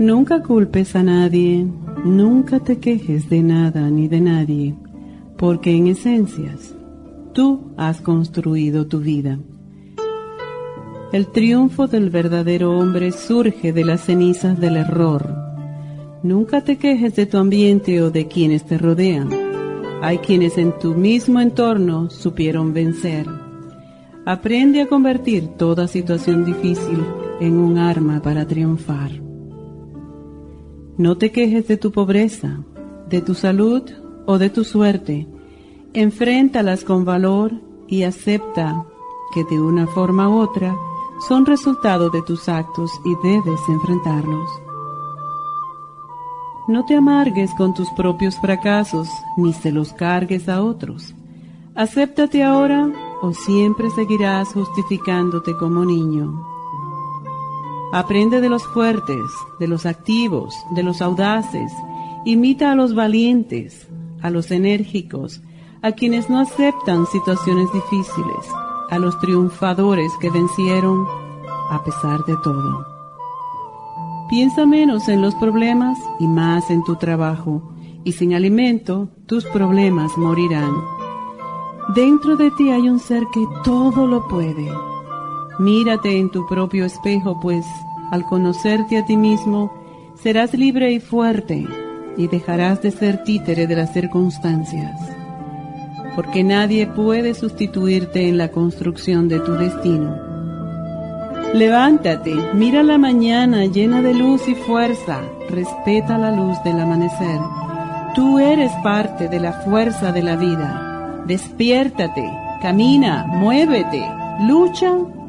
Nunca culpes a nadie, nunca te quejes de nada ni de nadie, porque en esencias tú has construido tu vida. El triunfo del verdadero hombre surge de las cenizas del error. Nunca te quejes de tu ambiente o de quienes te rodean. Hay quienes en tu mismo entorno supieron vencer. Aprende a convertir toda situación difícil en un arma para triunfar. No te quejes de tu pobreza, de tu salud o de tu suerte. Enfréntalas con valor y acepta que de una forma u otra son resultado de tus actos y debes enfrentarlos. No te amargues con tus propios fracasos ni se los cargues a otros. Acéptate ahora o siempre seguirás justificándote como niño. Aprende de los fuertes, de los activos, de los audaces. Imita a los valientes, a los enérgicos, a quienes no aceptan situaciones difíciles, a los triunfadores que vencieron a pesar de todo. Piensa menos en los problemas y más en tu trabajo, y sin alimento tus problemas morirán. Dentro de ti hay un ser que todo lo puede Mírate en tu propio espejo, pues al conocerte a ti mismo, serás libre y fuerte y dejarás de ser títere de las circunstancias. Porque nadie puede sustituirte en la construcción de tu destino. Levántate, mira la mañana llena de luz y fuerza, respeta la luz del amanecer. Tú eres parte de la fuerza de la vida. Despiértate, camina, muévete, lucha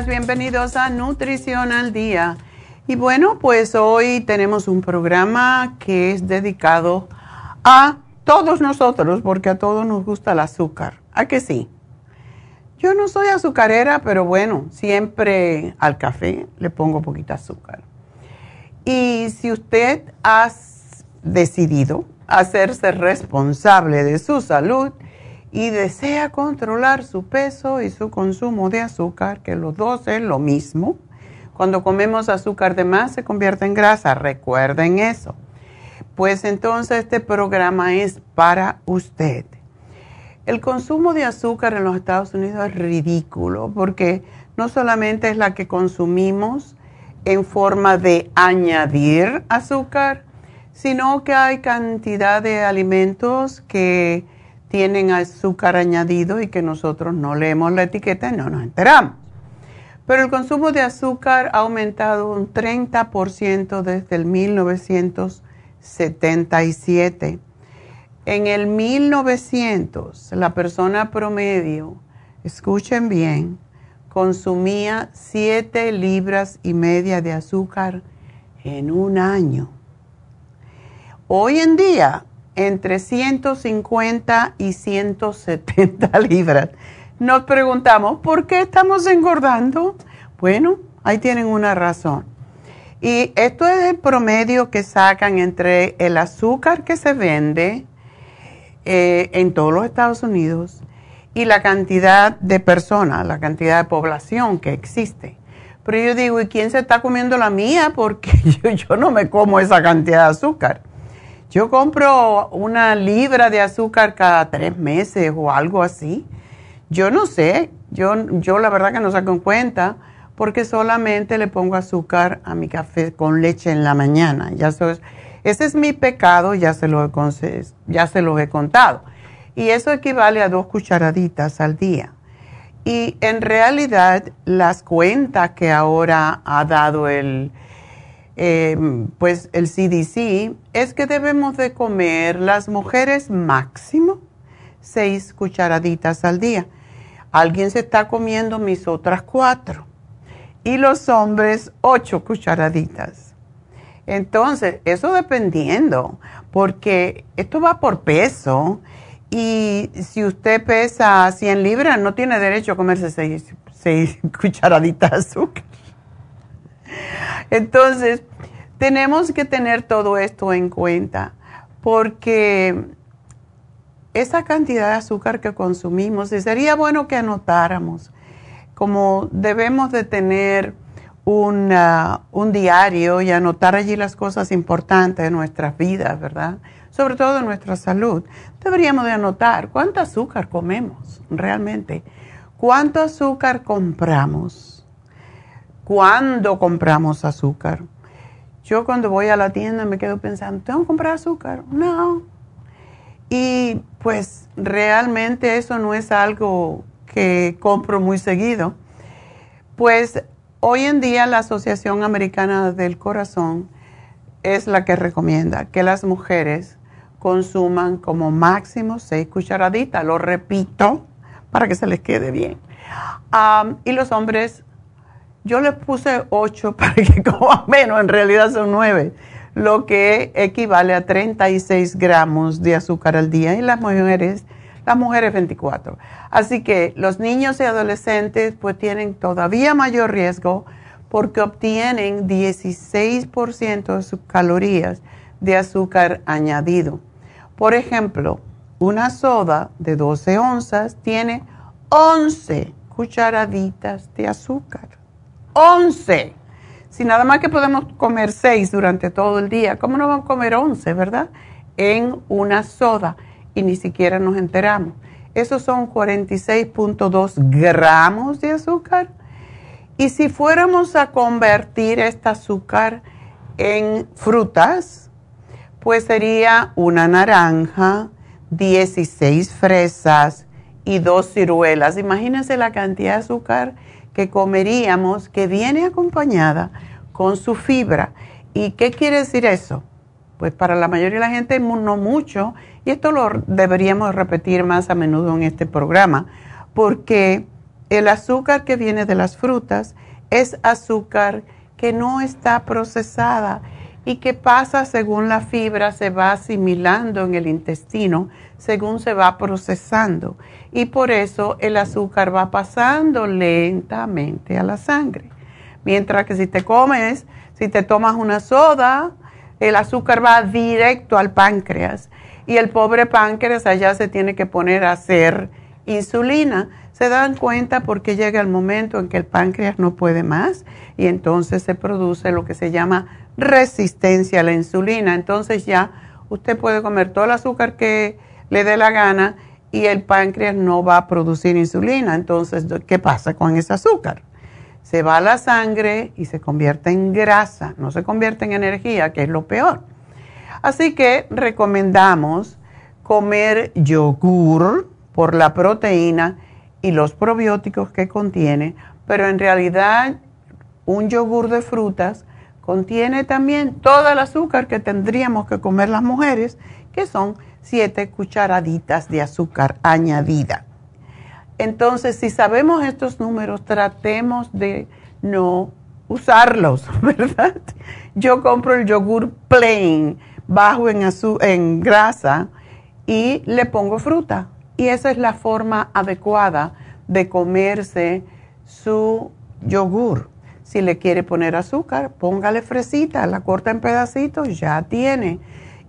Bienvenidos a Nutrición al Día. Y bueno, pues hoy tenemos un programa que es dedicado a todos nosotros, porque a todos nos gusta el azúcar. ¿A que sí? Yo no soy azucarera, pero bueno, siempre al café le pongo poquita azúcar. Y si usted ha decidido hacerse responsable de su salud, y desea controlar su peso y su consumo de azúcar, que los dos es lo mismo. Cuando comemos azúcar de más se convierte en grasa, recuerden eso. Pues entonces este programa es para usted. El consumo de azúcar en los Estados Unidos es ridículo porque no solamente es la que consumimos en forma de añadir azúcar, sino que hay cantidad de alimentos que tienen azúcar añadido y que nosotros no leemos la etiqueta y no nos enteramos. Pero el consumo de azúcar ha aumentado un 30% desde el 1977. En el 1900, la persona promedio, escuchen bien, consumía 7 libras y media de azúcar en un año. Hoy en día, entre 150 y 170 libras. Nos preguntamos, ¿por qué estamos engordando? Bueno, ahí tienen una razón. Y esto es el promedio que sacan entre el azúcar que se vende eh, en todos los Estados Unidos y la cantidad de personas, la cantidad de población que existe. Pero yo digo, ¿y quién se está comiendo la mía? Porque yo, yo no me como esa cantidad de azúcar. Yo compro una libra de azúcar cada tres meses o algo así. Yo no sé, yo, yo la verdad que no saco en cuenta porque solamente le pongo azúcar a mi café con leche en la mañana. Ya ese es mi pecado, ya se, lo he, ya se lo he contado. Y eso equivale a dos cucharaditas al día. Y en realidad las cuentas que ahora ha dado el, eh, pues el CDC, es que debemos de comer las mujeres máximo seis cucharaditas al día. Alguien se está comiendo mis otras cuatro. Y los hombres ocho cucharaditas. Entonces, eso dependiendo, porque esto va por peso. Y si usted pesa 100 libras, no tiene derecho a comerse seis, seis cucharaditas de azúcar. Entonces, tenemos que tener todo esto en cuenta porque esa cantidad de azúcar que consumimos, y sería bueno que anotáramos, como debemos de tener un diario y anotar allí las cosas importantes de nuestras vidas, ¿verdad? Sobre todo de nuestra salud. Deberíamos de anotar cuánto azúcar comemos realmente, cuánto azúcar compramos cuándo compramos azúcar. Yo cuando voy a la tienda me quedo pensando, ¿tengo que comprar azúcar? No. Y pues realmente eso no es algo que compro muy seguido. Pues hoy en día la Asociación Americana del Corazón es la que recomienda que las mujeres consuman como máximo seis cucharaditas, lo repito, para que se les quede bien. y los hombres yo les puse 8 para que coman menos, en realidad son 9, lo que equivale a 36 gramos de azúcar al día y las mujeres, las mujeres 24. Así que los niños y adolescentes pues tienen todavía mayor riesgo porque obtienen 16% de sus calorías de azúcar añadido. Por ejemplo, una soda de 12 onzas tiene 11 cucharaditas de azúcar. 11. Si nada más que podemos comer 6 durante todo el día, ¿cómo no vamos a comer 11, verdad? En una soda y ni siquiera nos enteramos. Esos son 46.2 gramos de azúcar. Y si fuéramos a convertir este azúcar en frutas, pues sería una naranja, 16 fresas y dos ciruelas. Imagínense la cantidad de azúcar que comeríamos que viene acompañada con su fibra. ¿Y qué quiere decir eso? Pues para la mayoría de la gente no mucho, y esto lo deberíamos repetir más a menudo en este programa, porque el azúcar que viene de las frutas es azúcar que no está procesada y que pasa según la fibra, se va asimilando en el intestino, según se va procesando y por eso el azúcar va pasando lentamente a la sangre. Mientras que si te comes, si te tomas una soda, el azúcar va directo al páncreas y el pobre páncreas allá se tiene que poner a hacer insulina. Se dan cuenta porque llega el momento en que el páncreas no puede más y entonces se produce lo que se llama resistencia a la insulina. Entonces ya usted puede comer todo el azúcar que le dé la gana y el páncreas no va a producir insulina. Entonces, ¿qué pasa con ese azúcar? Se va a la sangre y se convierte en grasa, no se convierte en energía, que es lo peor. Así que recomendamos comer yogur por la proteína y los probióticos que contiene, pero en realidad un yogur de frutas contiene también todo el azúcar que tendríamos que comer las mujeres, que son 7 cucharaditas de azúcar añadida. Entonces, si sabemos estos números, tratemos de no usarlos, ¿verdad? Yo compro el yogur plain, bajo en, en grasa, y le pongo fruta. Y esa es la forma adecuada de comerse su yogur. Si le quiere poner azúcar, póngale fresita, la corta en pedacitos, ya tiene.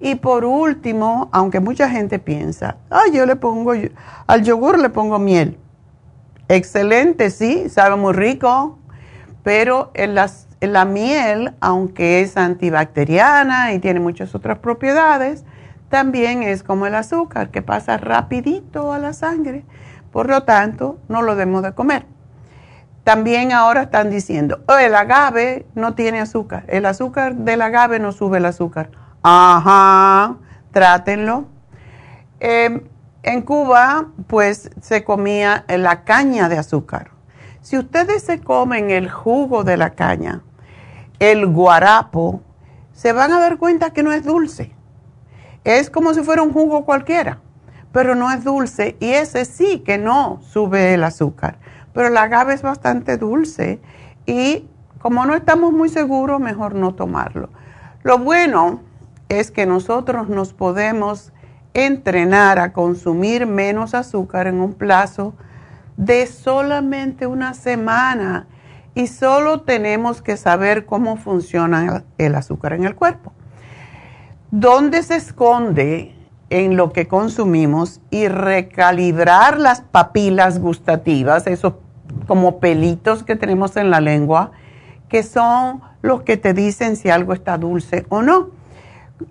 Y por último, aunque mucha gente piensa, ah, yo le pongo, al yogur le pongo miel. Excelente, sí, sabe muy rico, pero en la miel, aunque es antibacteriana y tiene muchas otras propiedades, también es como el azúcar, que pasa rapidito a la sangre. Por lo tanto, no lo debemos de comer. También ahora están diciendo, oh, el agave no tiene azúcar. El azúcar del agave no sube el azúcar. Ajá, trátenlo. Em, en Cuba, pues se comía la caña de azúcar. Si ustedes se comen el jugo de la caña, el guarapo, se van a dar cuenta que no es dulce. Es como si fuera un jugo cualquiera, pero no es dulce y ese sí que no sube el azúcar pero el agave es bastante dulce y como no estamos muy seguros, mejor no tomarlo. Lo bueno es que nosotros nos podemos entrenar a consumir menos azúcar en un plazo de solamente una semana y solo tenemos que saber cómo funciona el azúcar en el cuerpo. ¿Dónde se esconde en lo que consumimos y recalibrar las papilas gustativas, esos como pelitos que tenemos en la lengua, que son los que te dicen si algo está dulce o no.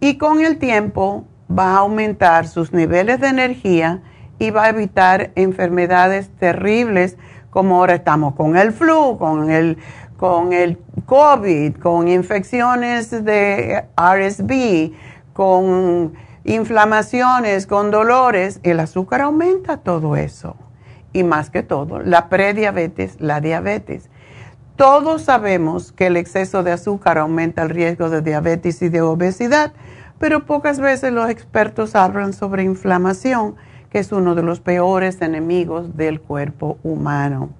Y con el tiempo va a aumentar sus niveles de energía y va a evitar enfermedades terribles como ahora estamos con el flu, con el, con el COVID, con infecciones de RSV, con inflamaciones, con dolores. El azúcar aumenta todo eso y más que todo, la prediabetes, la diabetes. Todos sabemos que el exceso de azúcar aumenta el riesgo de diabetes y de obesidad, pero pocas veces los expertos hablan sobre inflamación, que es uno de los peores enemigos del cuerpo humano.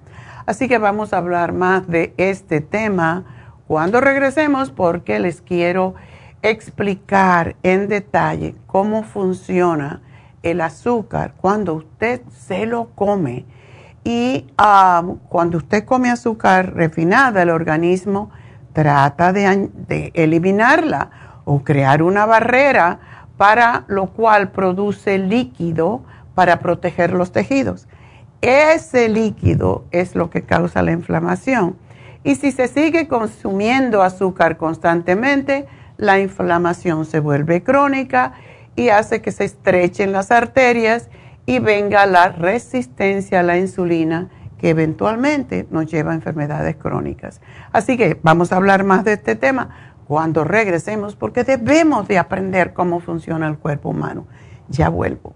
Así que vamos a hablar más de este tema cuando regresemos porque les quiero explicar en detalle cómo funciona el azúcar cuando usted se lo come y um, cuando usted come azúcar refinada, el organismo trata de, de eliminarla o crear una barrera para lo cual produce líquido para proteger los tejidos. Ese líquido es lo que causa la inflamación. Y si se sigue consumiendo azúcar constantemente, la inflamación se vuelve crónica y hace que se estrechen las arterias y venga la resistencia a la insulina que eventualmente nos lleva a enfermedades crónicas. Así que vamos a hablar más de este tema cuando regresemos porque debemos de aprender cómo funciona el cuerpo humano. Ya vuelvo.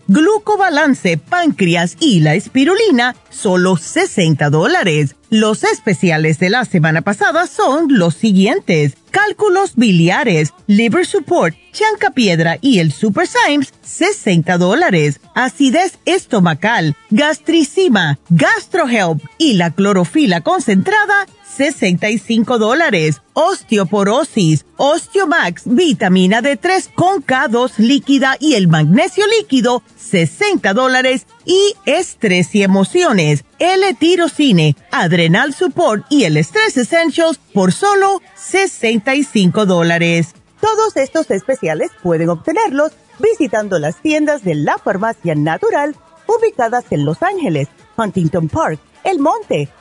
glucobalance, páncreas y la espirulina, solo 60 dólares. Los especiales de la semana pasada son los siguientes. Cálculos biliares, liver support, chanca piedra y el super Symes, 60 dólares. Acidez estomacal, gastricima, gastrohelp y la clorofila concentrada, 65 dólares. Osteoporosis, Osteomax, vitamina D3 con K2 líquida y el magnesio líquido, 60 dólares. Y estrés y emociones, L-tirocine, Adrenal Support y el Stress Essentials por solo 65 dólares. Todos estos especiales pueden obtenerlos visitando las tiendas de la farmacia natural ubicadas en Los Ángeles, Huntington Park, El Monte,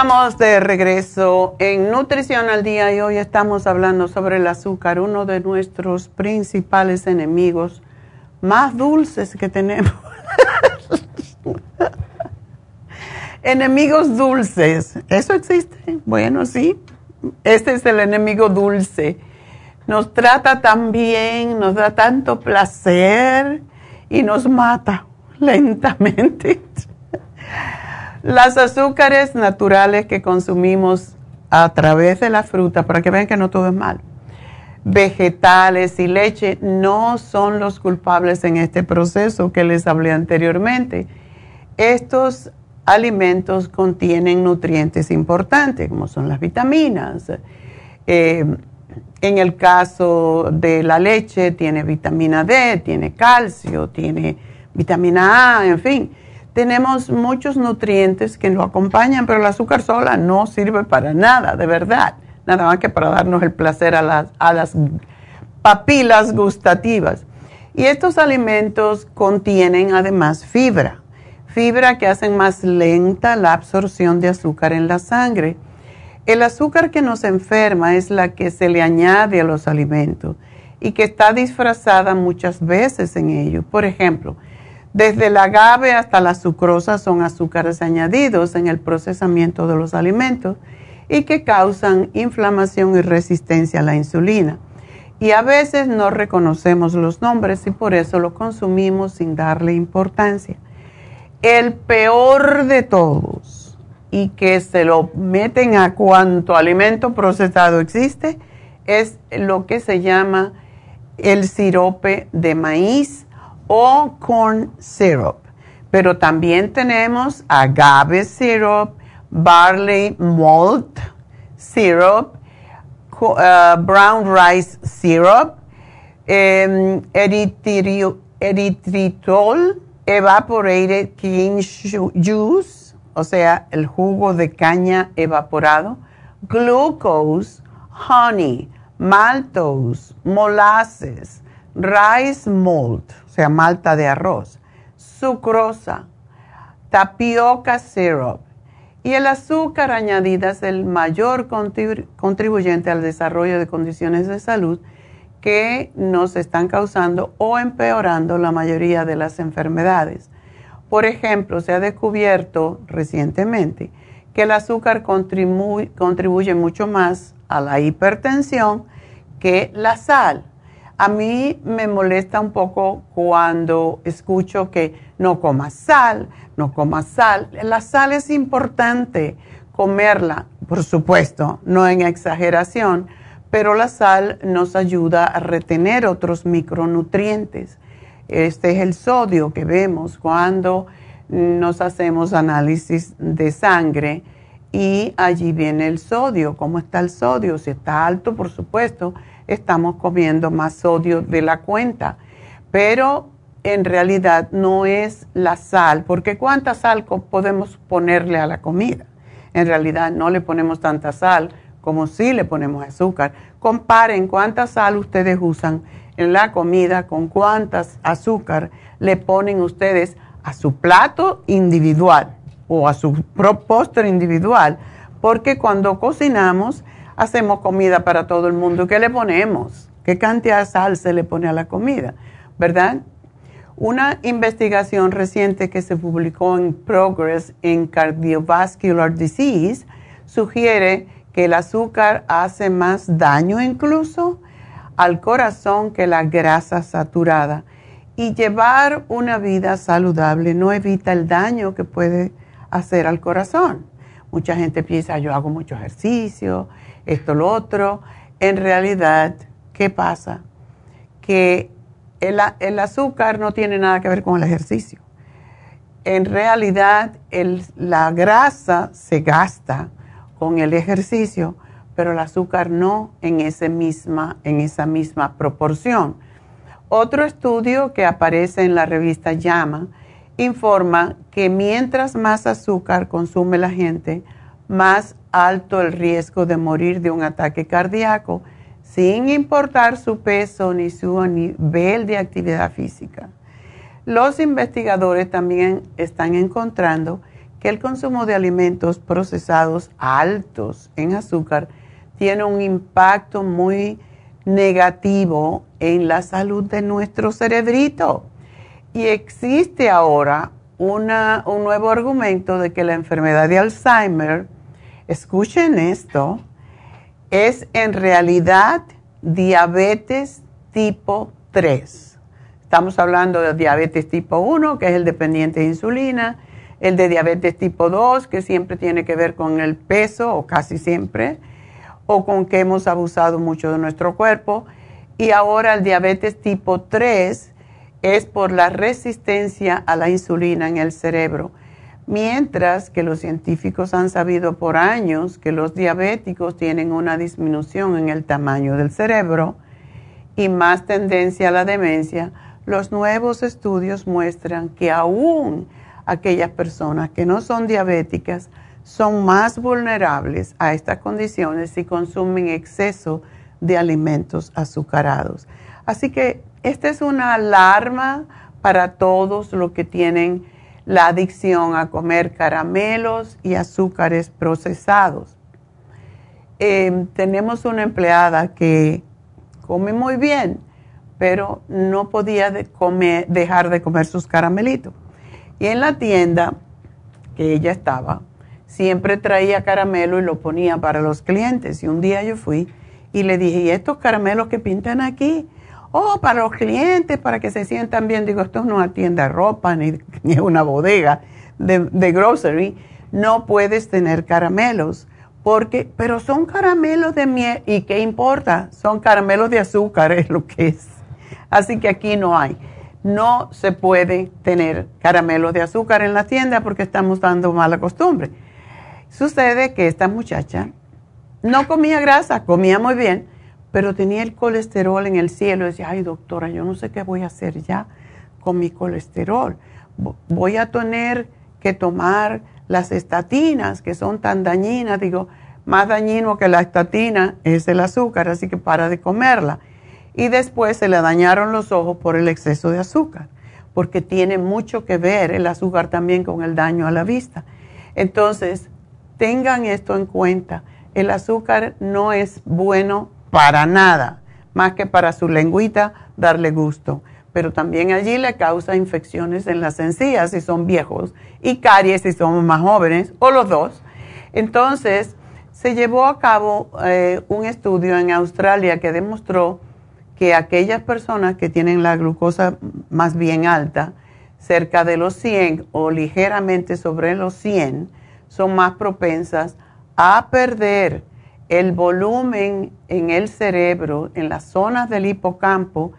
Estamos de regreso en Nutrición al Día y hoy estamos hablando sobre el azúcar, uno de nuestros principales enemigos, más dulces que tenemos. Enemigos dulces, ¿eso existe? Bueno, sí, este es el enemigo dulce. Nos trata tan bien, nos da tanto placer y nos mata lentamente. Las azúcares naturales que consumimos a través de la fruta, para que vean que no todo es malo, vegetales y leche no son los culpables en este proceso que les hablé anteriormente. Estos alimentos contienen nutrientes importantes, como son las vitaminas. Eh, en el caso de la leche, tiene vitamina D, tiene calcio, tiene vitamina A, en fin tenemos muchos nutrientes que lo acompañan, pero el azúcar sola no sirve para nada, de verdad. Nada más que para darnos el placer a las, a las papilas gustativas. Y estos alimentos contienen además fibra, fibra que hacen más lenta la absorción de azúcar en la sangre. El azúcar que nos enferma es la que se le añade a los alimentos y que está disfrazada muchas veces en ellos. Por ejemplo, desde el agave hasta la sucrosa son azúcares añadidos en el procesamiento de los alimentos y que causan inflamación y resistencia a la insulina. Y a veces no reconocemos los nombres y por eso lo consumimos sin darle importancia. El peor de todos y que se lo meten a cuanto alimento procesado existe es lo que se llama el sirope de maíz o corn syrup. Pero también tenemos agave syrup, barley malt syrup, uh, brown rice syrup, um, erythritol, evaporated cane juice, o sea, el jugo de caña evaporado, glucose, honey, maltose, molasses, rice malt, o sea, malta de arroz, sucrosa, tapioca syrup y el azúcar añadida es el mayor contribuyente al desarrollo de condiciones de salud que nos están causando o empeorando la mayoría de las enfermedades. Por ejemplo, se ha descubierto recientemente que el azúcar contribuye, mucho más a la hipertensión que la sal. A mí me molesta un poco cuando escucho que no comas sal, no comas sal. La sal es importante comerla, por supuesto, no en exageración, pero la sal nos ayuda a retener otros micronutrientes. Este es el sodio que vemos cuando nos hacemos análisis de sangre y allí viene el sodio. ¿Cómo está el sodio? Si está alto, por supuesto, estamos comiendo más sodio de la cuenta. Pero en realidad no es la sal, porque ¿cuánta sal podemos ponerle a la comida? En realidad no le ponemos tanta sal como si le ponemos azúcar. Comparen cuánta sal ustedes usan en la comida con cuántas azúcar le ponen ustedes a su plato individual o a su postre individual, porque cuando cocinamos hacemos comida para todo el mundo. ¿Qué le ponemos? ¿Qué cantidad de sal se le pone a la comida? ¿Verdad? Una investigación reciente que se publicó en Progress in Cardiovascular Disease sugiere que el azúcar hace más daño incluso al corazón que la grasa saturada. Y llevar una vida saludable no evita el daño que puede hacer al corazón. Mucha gente piensa, yo hago mucho ejercicio, esto, lo otro. En realidad, ¿qué pasa? Que el, azúcar no tiene nada que ver con el ejercicio. En realidad, la grasa se gasta con el ejercicio, pero el azúcar no en, ese misma, en esa misma proporción. Otro estudio que aparece en la revista Llama informa que mientras más azúcar consume la gente, más alto el riesgo de morir de un ataque cardíaco, sin importar su peso ni su nivel de actividad física. Los investigadores también están encontrando que el consumo de alimentos procesados altos en azúcar tiene un impacto muy negativo en la salud de nuestro cerebrito. Y existe ahora un nuevo argumento de que la enfermedad de Alzheimer, escuchen esto, es en realidad diabetes tipo 3. Estamos hablando de diabetes tipo 1, que es el dependiente de insulina, el de diabetes tipo 2, que siempre tiene que ver con el peso, o casi siempre, o con que hemos abusado mucho de nuestro cuerpo. Y ahora el diabetes tipo 3 es por la resistencia a la insulina en el cerebro. Mientras que los científicos han sabido por años que los diabéticos tienen una disminución en el tamaño del cerebro y más tendencia a la demencia, los nuevos estudios muestran que aún aquellas personas que no son diabéticas son más vulnerables a estas condiciones si consumen exceso de alimentos azucarados. Así que esta es una alarma para todos los que tienen la adicción a comer caramelos y azúcares procesados. Em, tenemos una empleada que come muy bien, pero no podía dejar de comer sus caramelitos. Y en la tienda que ella estaba, siempre traía caramelo y lo ponía para los clientes. Y un día yo fui y le dije, ¿y estos caramelos que pintan aquí? Oh, para los clientes, para que se sientan bien. Digo, esto no es una tienda de ropa ni, ni una bodega de, de grocery. No puedes tener caramelos porque, pero son caramelos de miel y qué importa, son caramelos de azúcar es lo que es. Así que aquí no hay no se puede tener caramelos de azúcar en la tienda porque estamos dando mala costumbre. Sucede que esta muchacha no comía grasa, comía muy bien, pero tenía el colesterol en el cielo. decía, ay doctora, yo no sé qué voy a hacer ya con mi colesterol. Voy a tener que tomar las estatinas que son tan dañinas. Digo, más dañino que la estatina es el azúcar, así que para de comerla. y después se le dañaron los ojos por el exceso de azúcar, porque tiene mucho que ver el azúcar también con el daño a la vista. Entonces, tengan esto en cuenta. El azúcar no es bueno para nada, más que para su lengüita darle gusto. Pero también allí le causa infecciones en las encías si son viejos y caries si somos más jóvenes, o los dos. Entonces, se llevó a cabo eh, un estudio en Australia que demostró que aquellas personas que tienen la glucosa más bien alta, cerca de los 100 o ligeramente sobre los 100, son más propensas a perder el volumen en el cerebro, en las zonas del hipocampo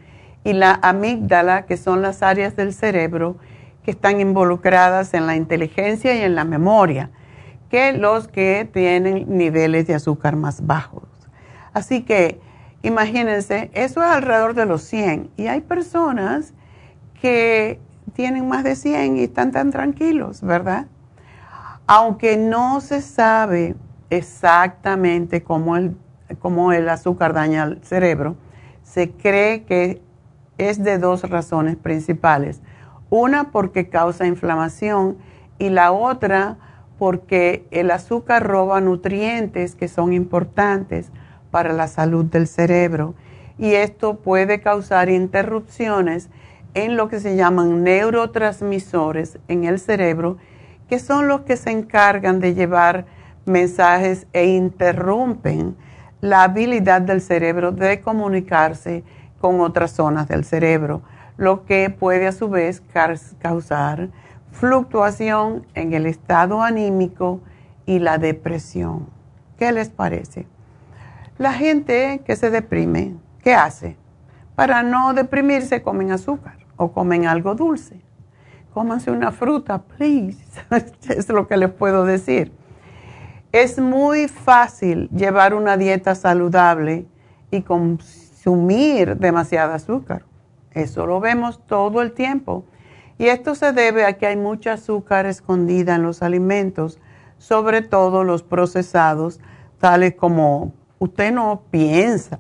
y la amígdala, que son las áreas del cerebro que están involucradas en la inteligencia y en la memoria, que los que tienen niveles de azúcar más bajos. Así que Imagínense, eso es alrededor de los 100 y hay personas que tienen más de 100 y están tan tranquilos, ¿verdad? Aunque no se sabe exactamente cómo el, el azúcar daña al cerebro, se cree que es de dos razones principales. Una porque causa inflamación y la otra porque el azúcar roba nutrientes que son importantes para la salud del cerebro y esto puede causar interrupciones en lo que se llaman neurotransmisores en el cerebro, que son los que se encargan de llevar mensajes e interrumpen la habilidad del cerebro de comunicarse con otras zonas del cerebro, lo que puede a su vez causar fluctuación en el estado anímico y la depresión. ¿Qué les parece? La gente que se deprime, ¿qué hace? Para no deprimirse comen azúcar o comen algo dulce. Cómanse una fruta, please. es lo que les puedo decir. Es muy fácil llevar una dieta saludable y consumir demasiado azúcar. Eso lo vemos todo el tiempo. Y esto se debe a que hay mucha azúcar escondida en los alimentos, sobre todo los procesados, tales como usted no piensa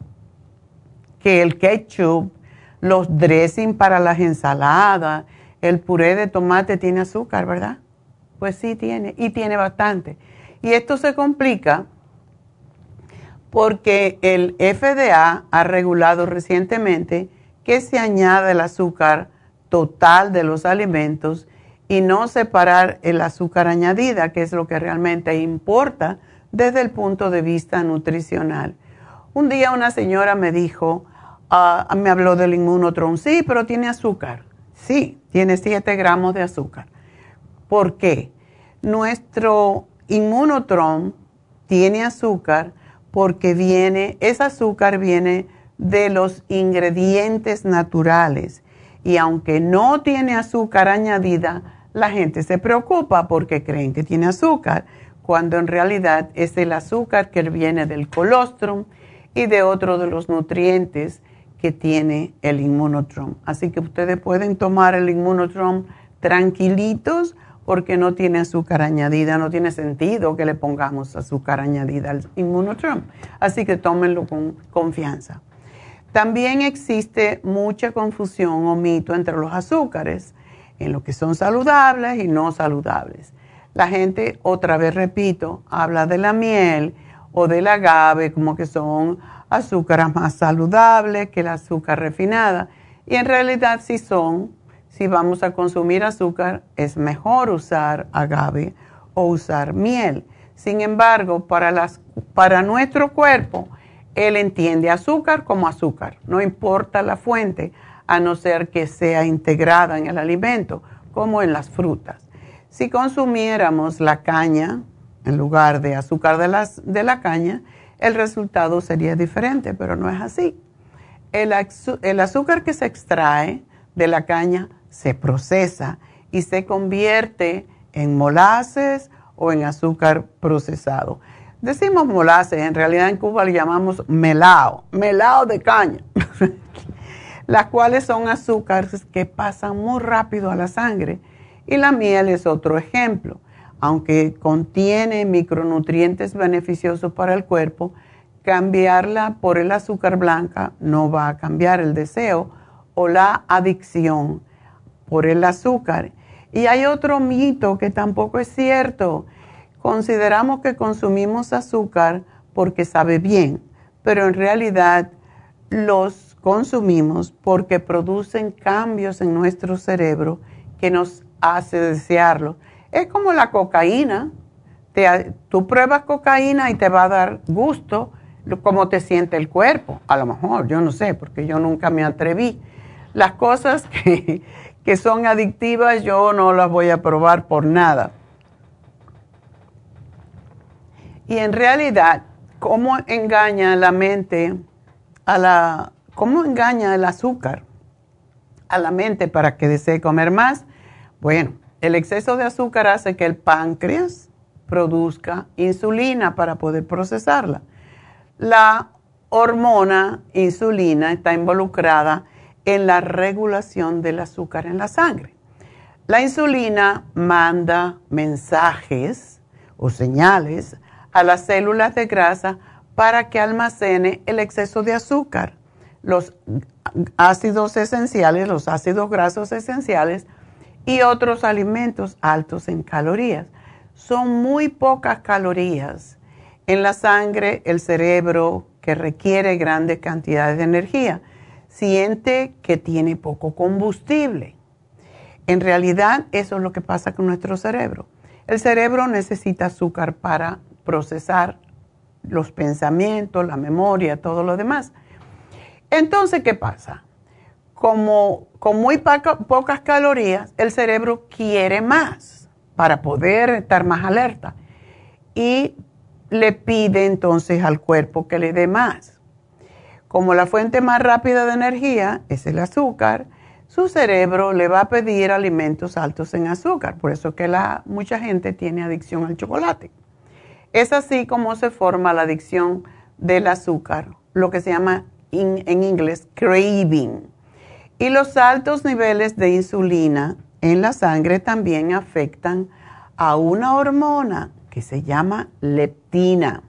que el ketchup, los dressing para las ensaladas, el puré de tomate tiene azúcar, ¿verdad? Pues sí tiene, y tiene bastante. Y esto se complica porque el FDA ha regulado recientemente que se añade el azúcar total de los alimentos y no separar el azúcar añadida, que es lo que realmente importa desde el punto de vista nutricional. Un día una señora me dijo, ah, me habló del inmunotron, sí, pero tiene azúcar. Sí, tiene 7 gramos de azúcar. ¿Por qué? Nuestro inmunotron tiene azúcar porque viene, ese azúcar viene de los ingredientes naturales. Y aunque no tiene azúcar añadida, la gente se preocupa porque creen que tiene azúcar cuando en realidad es el azúcar que viene del colostrum y de otro de los nutrientes que tiene el inmunotrom. Así que ustedes pueden tomar el inmunotrom tranquilitos porque no tiene azúcar añadida, no tiene sentido que le pongamos azúcar añadida al inmunotrom. Así que tómenlo con confianza. También existe mucha confusión o mito entre los azúcares en lo que son saludables y no saludables. La gente, otra vez repito, habla de la miel o del agave como que son azúcares más saludables que el azúcar refinada. Y en realidad si son, si vamos a consumir azúcar, es mejor usar agave o usar miel. Sin embargo, para, las, para nuestro cuerpo, él entiende azúcar como azúcar, no importa la fuente, a no ser que sea integrada en el alimento, como en las frutas. Si consumiéramos la caña en lugar de azúcar de, las, de la caña, el resultado sería diferente, pero no es así. El, el azúcar que se extrae de la caña se procesa y se convierte en molases o en azúcar procesado. Decimos molases, en realidad en Cuba le llamamos melao, melao de caña, las cuales son azúcares que pasan muy rápido a la sangre y la miel es otro ejemplo. Aunque contiene micronutrientes beneficiosos para el cuerpo, cambiarla por el azúcar blanca no va a cambiar el deseo o la adicción por el azúcar. Y hay otro mito que tampoco es cierto. Consideramos que consumimos azúcar porque sabe bien, pero en realidad los consumimos porque producen cambios en nuestro cerebro que nos hace desearlo. Es como la cocaína. tú pruebas cocaína y te va a dar gusto cómo te siente el cuerpo. A lo mejor, yo no sé, porque yo nunca me atreví. Las cosas que, que son adictivas yo no las voy a probar por nada. Y en realidad, ¿cómo engaña la mente a la, cómo engaña el azúcar a la mente para que desee comer más? Bueno, el exceso de azúcar hace que el páncreas produzca insulina para poder procesarla. La hormona insulina está involucrada en la regulación del azúcar en la sangre. La insulina manda mensajes o señales a las células de grasa para que almacene el exceso de azúcar. Los ácidos esenciales, los ácidos grasos esenciales y otros alimentos altos en calorías. Son muy pocas calorías en la sangre, el cerebro, que requiere grandes cantidades de energía siente que tiene poco combustible. En realidad, eso es lo que pasa con nuestro cerebro. El cerebro necesita azúcar para procesar los pensamientos, la memoria, todo lo demás. Entonces, ¿qué pasa? Como con muy pocas calorías, el cerebro quiere más para poder estar más alerta y le pide entonces al cuerpo que le dé más. Como la fuente más rápida de energía es el azúcar, su cerebro le va a pedir alimentos altos en azúcar. Por eso que la, mucha gente tiene adicción al chocolate. Es así como se forma la adicción del azúcar, lo que se llama en inglés craving. Y los altos niveles de insulina en la sangre también afectan a una hormona que se llama leptina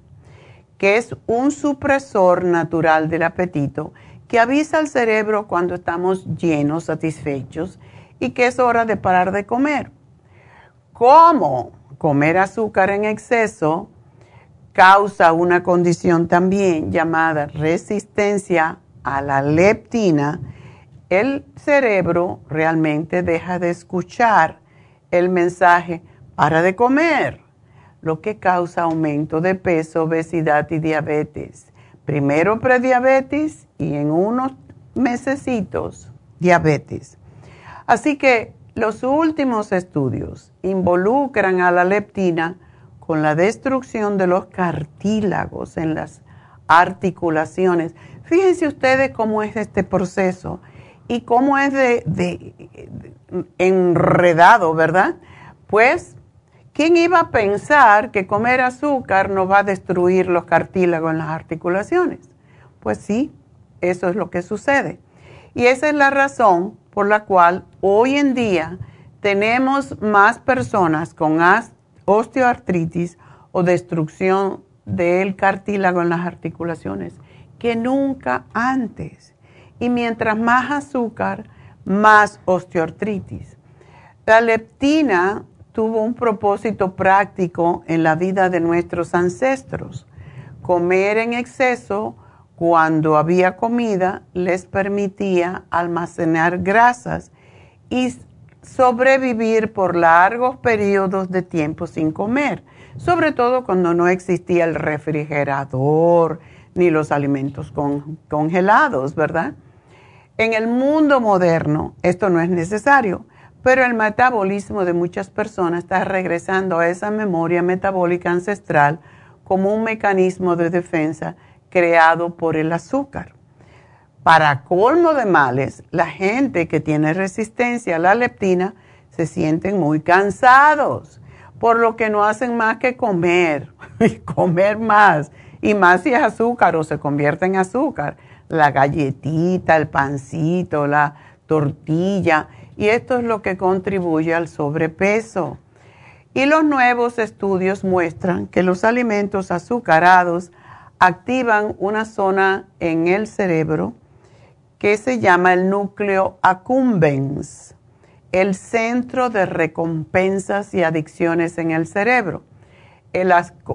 que es un supresor natural del apetito que avisa al cerebro cuando estamos llenos, satisfechos y que es hora de parar de comer. ¿Cómo comer azúcar en exceso causa una condición también llamada resistencia a la leptina? El cerebro realmente deja de escuchar el mensaje para de comer lo que causa aumento de peso, obesidad y diabetes. Primero prediabetes y en unos mesecitos diabetes. Así que los últimos estudios involucran a la leptina con la destrucción de los cartílagos en las articulaciones. Fíjense ustedes cómo es este proceso y cómo es de, enredado, ¿verdad? Pues ¿Quién iba a pensar que comer azúcar nos va a destruir los cartílagos en las articulaciones? Pues sí, eso es lo que sucede. Y esa es la razón por la cual hoy en día tenemos más personas con osteoartritis o destrucción del cartílago en las articulaciones que nunca antes. Y mientras más azúcar, más osteoartritis. La leptina tuvo un propósito práctico en la vida de nuestros ancestros. Comer en exceso cuando había comida les permitía almacenar grasas y sobrevivir por largos periodos de tiempo sin comer, sobre todo cuando no existía el refrigerador ni los alimentos congelados, ¿verdad? En el mundo moderno esto no es necesario pero el metabolismo de muchas personas está regresando a esa memoria metabólica ancestral como un mecanismo de defensa creado por el azúcar. Para colmo de males, la gente que tiene resistencia a la leptina se sienten muy cansados, por lo que no hacen más que comer y comer más. Y más si es azúcar o se convierte en azúcar. La galletita, el pancito, la tortilla y esto es lo que contribuye al sobrepeso. Y los nuevos estudios muestran que los alimentos azucarados activan una zona en el cerebro que se llama el núcleo accumbens, el centro de recompensas y adicciones en el cerebro. El,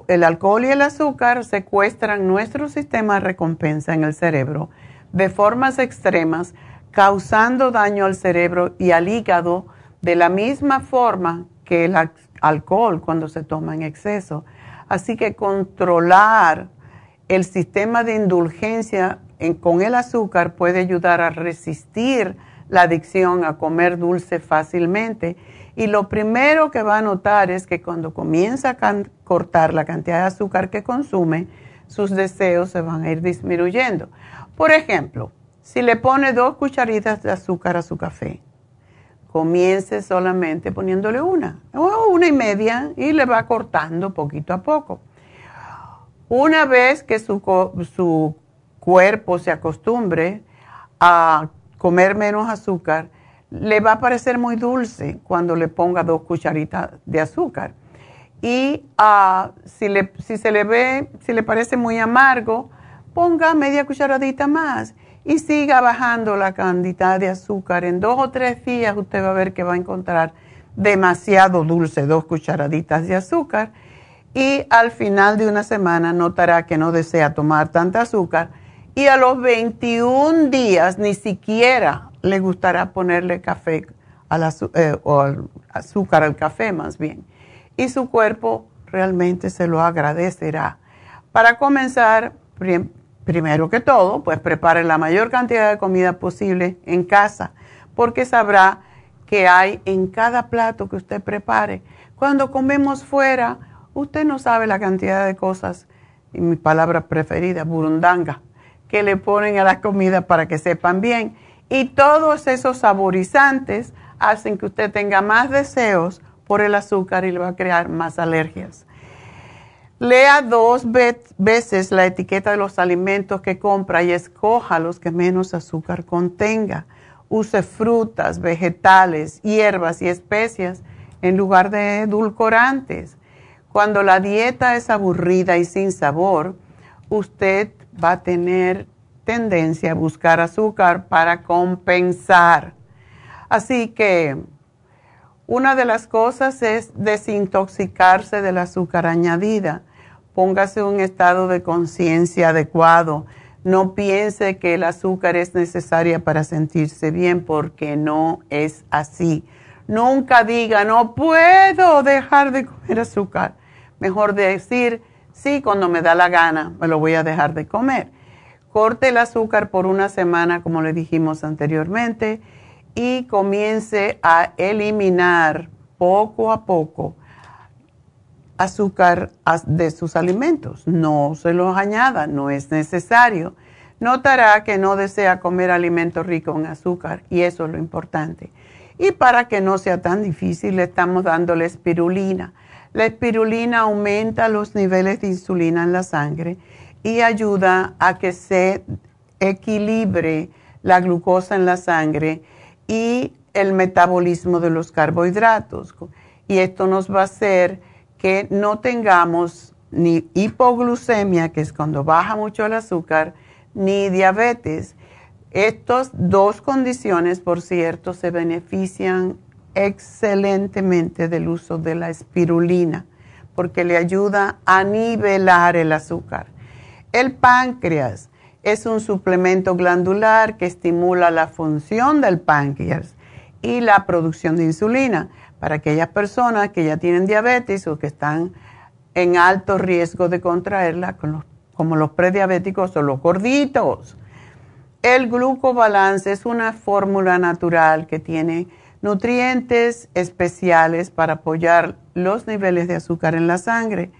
el, alcohol y el azúcar secuestran nuestro sistema de recompensa en el cerebro de formas extremas, causando daño al cerebro y al hígado de la misma forma que el alcohol cuando se toma en exceso. Así que controlar el sistema de indulgencia con el azúcar puede ayudar a resistir la adicción a comer dulce fácilmente. Y lo primero que va a notar es que cuando comienza a cortar la cantidad de azúcar que consume, sus deseos se van a ir disminuyendo. Por ejemplo, si le pone dos cucharitas de azúcar a su café, comience solamente poniéndole una o una y media y le va cortando poquito a poco. Una vez que su, su cuerpo se acostumbre a comer menos azúcar, le va a parecer muy dulce cuando le ponga dos cucharitas de azúcar. Y uh, si, le, si se le ve, si le parece muy amargo, ponga media cucharadita más y siga bajando la cantidad de azúcar. En dos o tres días usted va a ver que va a encontrar demasiado dulce, dos cucharaditas de azúcar y al final de una semana notará que no desea tomar tanta azúcar y a los 21 días ni siquiera le gustará ponerle café al eh, o azúcar al café más bien. Y su cuerpo realmente se lo agradecerá. Para comenzar, primero que todo, pues prepare la mayor cantidad de comida posible en casa, porque sabrá que hay en cada plato que usted prepare. Cuando comemos fuera, Usted no sabe la cantidad de cosas, y mi palabra preferida, burundanga, que le ponen a la comida para que sepan bien. Y todos esos saborizantes hacen que usted tenga más deseos por el azúcar y le va a crear más alergias. Lea dos veces la etiqueta de los alimentos que compra y escoja los que menos azúcar contenga. Use frutas, vegetales, hierbas y especias en lugar de edulcorantes. Cuando la dieta es aburrida y sin sabor, usted va a tener tendencia a buscar azúcar para compensar. Así que una de las cosas es desintoxicarse del azúcar añadida. Póngase un estado de conciencia adecuado. No piense que el azúcar es necesaria para sentirse bien porque no es así. Nunca diga, no puedo dejar de comer azúcar. Mejor decir, sí, cuando me da la gana, me lo voy a dejar de comer. Corte el azúcar por una semana, como le dijimos anteriormente, y comience a eliminar poco a poco azúcar de sus alimentos. No se los añada, no es necesario. Notará que no desea comer alimentos ricos en azúcar y eso es lo importante. Y para que no sea tan difícil, le estamos dándole espirulina. La espirulina aumenta los niveles de insulina en la sangre y ayuda a que se equilibre la glucosa en la sangre y el metabolismo de los carbohidratos. Y esto nos va a hacer que no tengamos ni hipoglucemia, que es cuando baja mucho el azúcar, ni diabetes. Estas dos condiciones, por cierto, se benefician excelentemente del uso de la espirulina porque le ayuda a nivelar el azúcar. El páncreas es un suplemento glandular que estimula la función del páncreas y la producción de insulina para aquellas personas que ya tienen diabetes o que están en alto riesgo de contraerla, como los prediabéticos o los gorditos. El glucobalance es una fórmula natural que tiene nutrientes especiales para apoyar los niveles de azúcar en la sangre.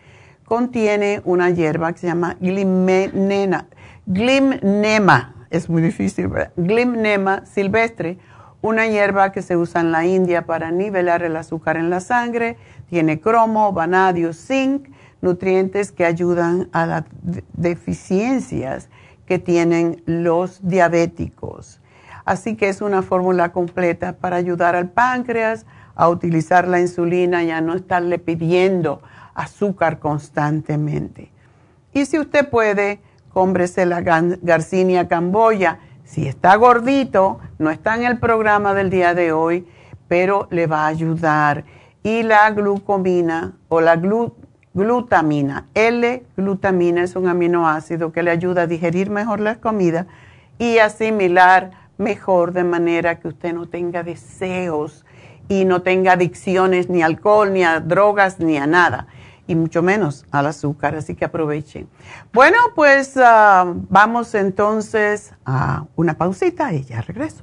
Contiene una hierba que se llama glimnena, glimnema, es muy difícil, ¿verdad? Glimnema silvestre, una hierba que se usa en la India para nivelar el azúcar en la sangre. Tiene cromo, vanadio, zinc, nutrientes que ayudan a las deficiencias que tienen los diabéticos. Así que es una fórmula completa para ayudar al páncreas a utilizar la insulina y a no estarle pidiendo azúcar constantemente. Y si usted puede, cómprese la Garcinia Camboya. Si está gordito, no está en el programa del día de hoy, pero le va a ayudar. Y la glucomina o la glutamina, L-glutamina es un aminoácido que le ayuda a digerir mejor la comida y asimilar mejor de manera que usted no tenga deseos y no tenga adicciones ni alcohol, ni a drogas, ni a nada, y mucho menos al azúcar, así que aprovechen. Bueno, pues ah, vamos entonces a una pausita y ya regreso.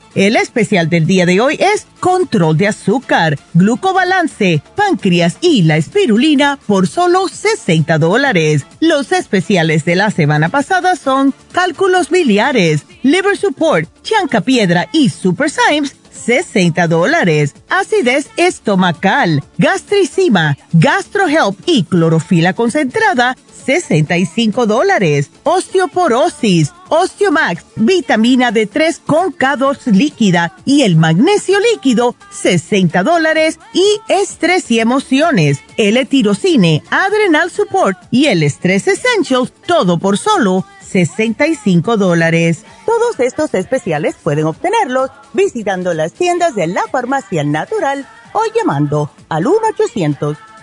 El especial del día de hoy es control de azúcar, glucobalance, páncreas y la espirulina por solo 60 dólares. Los especiales de la semana pasada son cálculos biliares, liver support, chanca piedra y super Symes 60 dólares. Acidez estomacal, gastricima, gastrohelp y clorofila concentrada, 65 dólares. Osteoporosis, Osteomax, vitamina D3 con K2 líquida y el magnesio líquido, 60 dólares. Y estrés y emociones, L-tirocine, Adrenal Support y el Stress Essentials, todo por solo 65 dólares. Todos estos especiales pueden obtenerlos visitando las tiendas de la farmacia natural o llamando al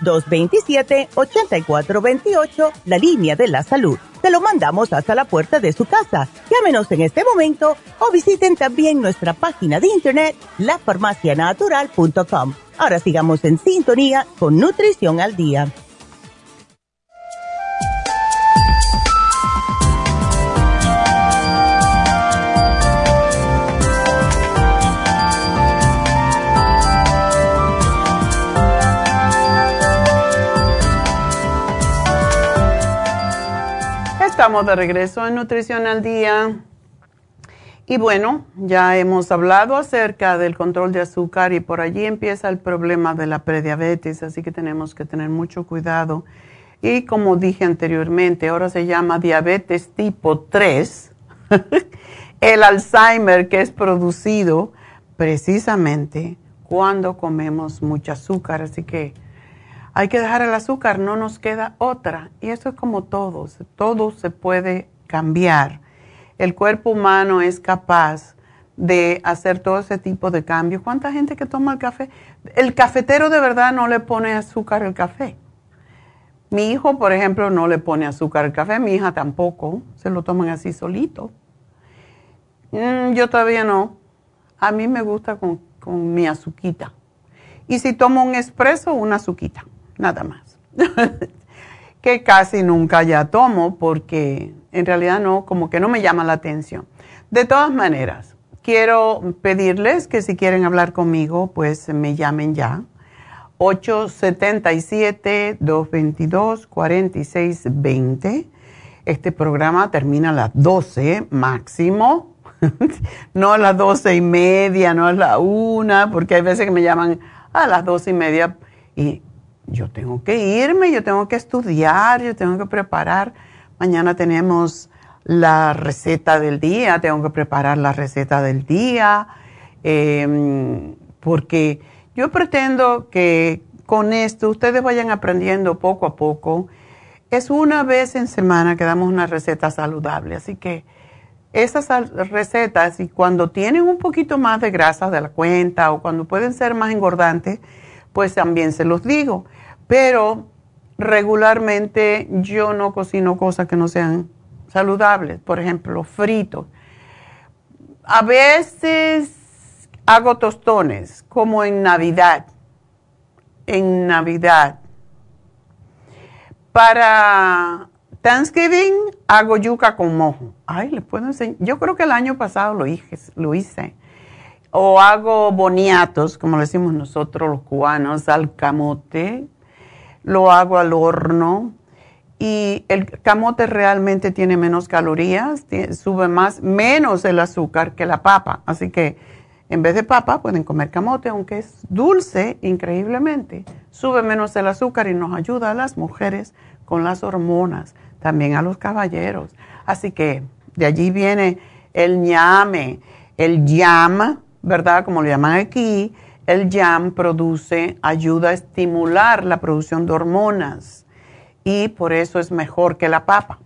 1-800-227-8428, la línea de la salud. Te lo mandamos hasta la puerta de su casa. Llámenos en este momento o visiten también nuestra página de internet, lafarmacianatural.com. Ahora sigamos en sintonía con Nutrición al Día. Estamos de regreso en Nutrición al Día. Y bueno, ya hemos hablado acerca del control de azúcar y por allí empieza el problema de la prediabetes, así que tenemos que tener mucho cuidado. Y como dije anteriormente, ahora se llama diabetes tipo 3, el Alzheimer que es producido precisamente cuando comemos mucho azúcar, así que hay que dejar el azúcar, no nos queda otra. Y eso es como todo, todo se puede cambiar. El cuerpo humano es capaz de hacer todo ese tipo de cambios. ¿Cuánta gente que toma el café? El cafetero de verdad no le pone azúcar al café. Mi hijo, por ejemplo, no le pone azúcar al café, mi hija tampoco, se lo toman así solito. Mm, yo todavía no. A mí me gusta con, con mi azuquita. Y si tomo un espresso, una azuquita nada más. que casi nunca ya tomo porque en realidad no, como que no me llama la atención. De todas maneras, quiero pedirles que si quieren hablar conmigo, pues me llamen ya. 877-222-4620. Este programa termina a las 12 máximo, no a las 12 y media, no a la una, porque hay veces que me llaman a las 12 y media y yo tengo que irme, yo tengo que estudiar, yo tengo que preparar. Mañana tenemos la receta del día, tengo que preparar la receta del día, em, porque yo pretendo que con esto ustedes vayan aprendiendo poco a poco. Es una vez en semana que damos una receta saludable, así que esas recetas y cuando tienen un poquito más de grasa de la cuenta o cuando pueden ser más engordantes, pues también se los digo. Pero regularmente yo no cocino cosas que no sean saludables, por ejemplo, fritos. A veces hago tostones, como en Navidad. En Navidad. Para Thanksgiving hago yuca con mojo. Ay, les puedo enseñar. Yo creo que el año pasado lo hice. Lo hice. O hago boniatos, como le decimos nosotros los cubanos, al camote. Lo hago al horno. Y el camote realmente tiene menos calorías, sube más, menos el azúcar que la papa. Así que en vez de papa pueden comer camote, aunque es dulce increíblemente. Sube menos el azúcar y nos ayuda a las mujeres con las hormonas también a los caballeros. Así que de allí viene el ñame, el yam, ¿verdad? Como lo llaman aquí, el yam produce, ayuda a estimular la producción de hormonas y por eso es mejor que la papa.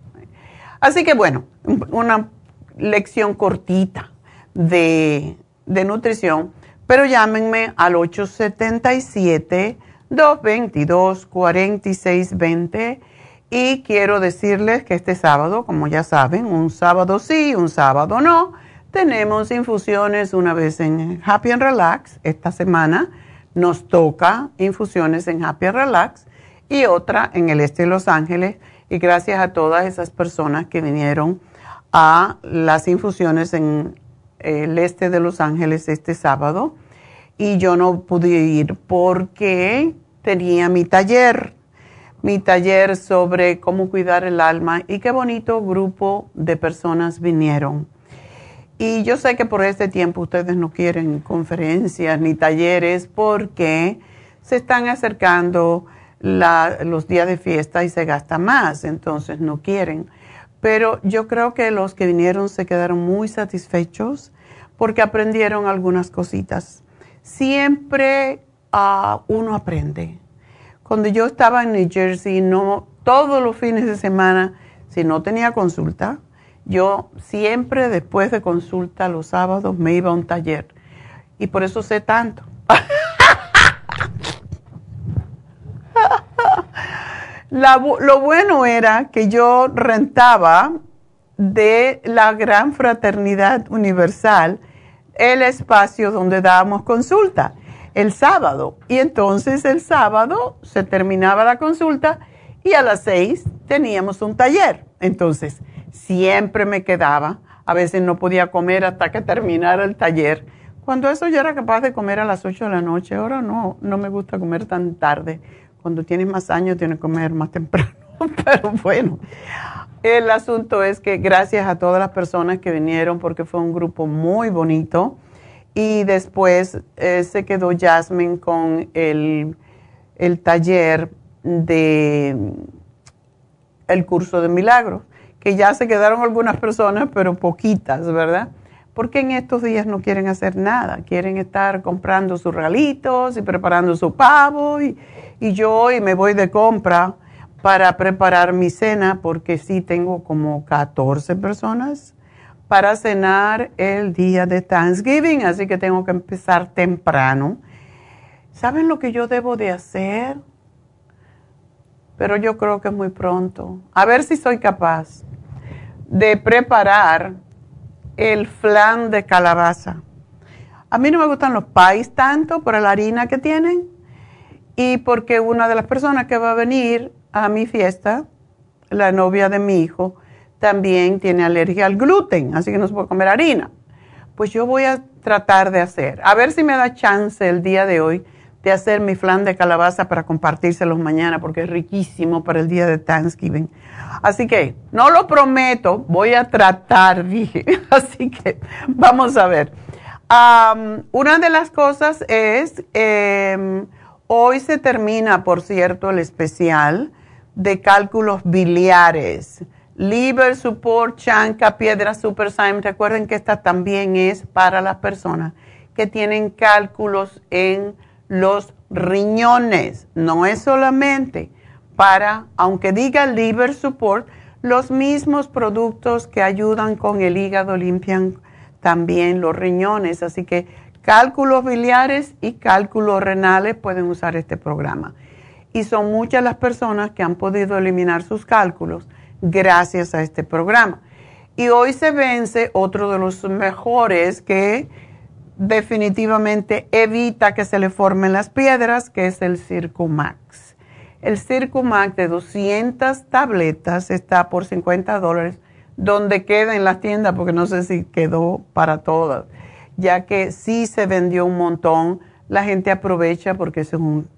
Así que bueno, una lección cortita de, de nutrición, pero llámenme al 877 222 4620 y quiero decirles que este sábado, como ya saben, un sábado sí, un sábado no, tenemos infusiones una vez en Happy and Relax. Esta semana nos toca infusiones en Happy and Relax y otra en el este de Los Ángeles. Y gracias a todas esas personas que vinieron a las infusiones en el este de Los Ángeles este sábado. Y yo no pude ir porque tenía mi taller mi taller sobre cómo cuidar el alma y qué bonito grupo de personas vinieron. Y yo sé que por este tiempo ustedes no quieren conferencias ni talleres porque se están acercando los días de fiesta y se gasta más, entonces no quieren. Pero yo creo que los que vinieron se quedaron muy satisfechos porque aprendieron algunas cositas. Siempre ah, uno aprende cuando yo estaba en New Jersey, no, todos los fines de semana, si no tenía consulta, yo siempre después de consulta los sábados me iba a un taller. Y por eso sé tanto. lo bueno era que yo rentaba de la Gran Fraternidad Universal el espacio donde dábamos consulta el sábado. Y entonces el sábado se terminaba la consulta y a las seis teníamos un taller. Entonces siempre me quedaba, a veces no podía comer hasta que terminara el taller. Cuando eso yo era capaz de comer a las ocho de la noche, ahora no, no me gusta comer tan tarde. Cuando tienes más años tienes que comer más temprano. Pero bueno, el asunto es que gracias a todas las personas que vinieron, porque fue un grupo muy bonito y después eh, se quedó Jasmine con el, taller de el curso de milagros, que ya se quedaron algunas personas, pero poquitas, ¿verdad? Porque en estos días no quieren hacer nada, quieren estar comprando sus regalitos y preparando su pavo y, y yo hoy me voy de compra para preparar mi cena porque sí tengo como 14 personas para cenar el día de Thanksgiving, así que tengo que empezar temprano. ¿Saben lo que yo debo de hacer? Pero yo creo que es muy pronto. A ver si soy capaz de preparar el flan de calabaza. A mí no me gustan los pies tanto por la harina que tienen y porque una de las personas que va a venir a mi fiesta, la novia de mi hijo, también tiene alergia al gluten, así que no se puede comer harina. Pues yo voy a tratar de hacer, a ver si me da chance el día de hoy de hacer mi flan de calabaza para compartírselos mañana, porque es riquísimo para el día de Thanksgiving. Así que no lo prometo, voy a tratar, dije. Así que vamos a ver. una de las cosas es, em, hoy se termina, por cierto, el especial de cálculos biliares Liver Support, Chanca, Piedra Super Syme. Recuerden que esta también es para las personas que tienen cálculos en los riñones. No es solamente para, aunque diga Liver Support, los mismos productos que ayudan con el hígado limpian también los riñones. Así que cálculos biliares y cálculos renales pueden usar este programa. Y son muchas las personas que han podido eliminar sus cálculos gracias a este programa. Y hoy se vence otro de los mejores que definitivamente evita que se le formen las piedras, que es el Circumax. El Circumax de 200 tabletas está por 50 dólares, donde queda en las tiendas, porque no sé si quedó para todas, ya que sí se vendió un montón. La gente aprovecha porque es un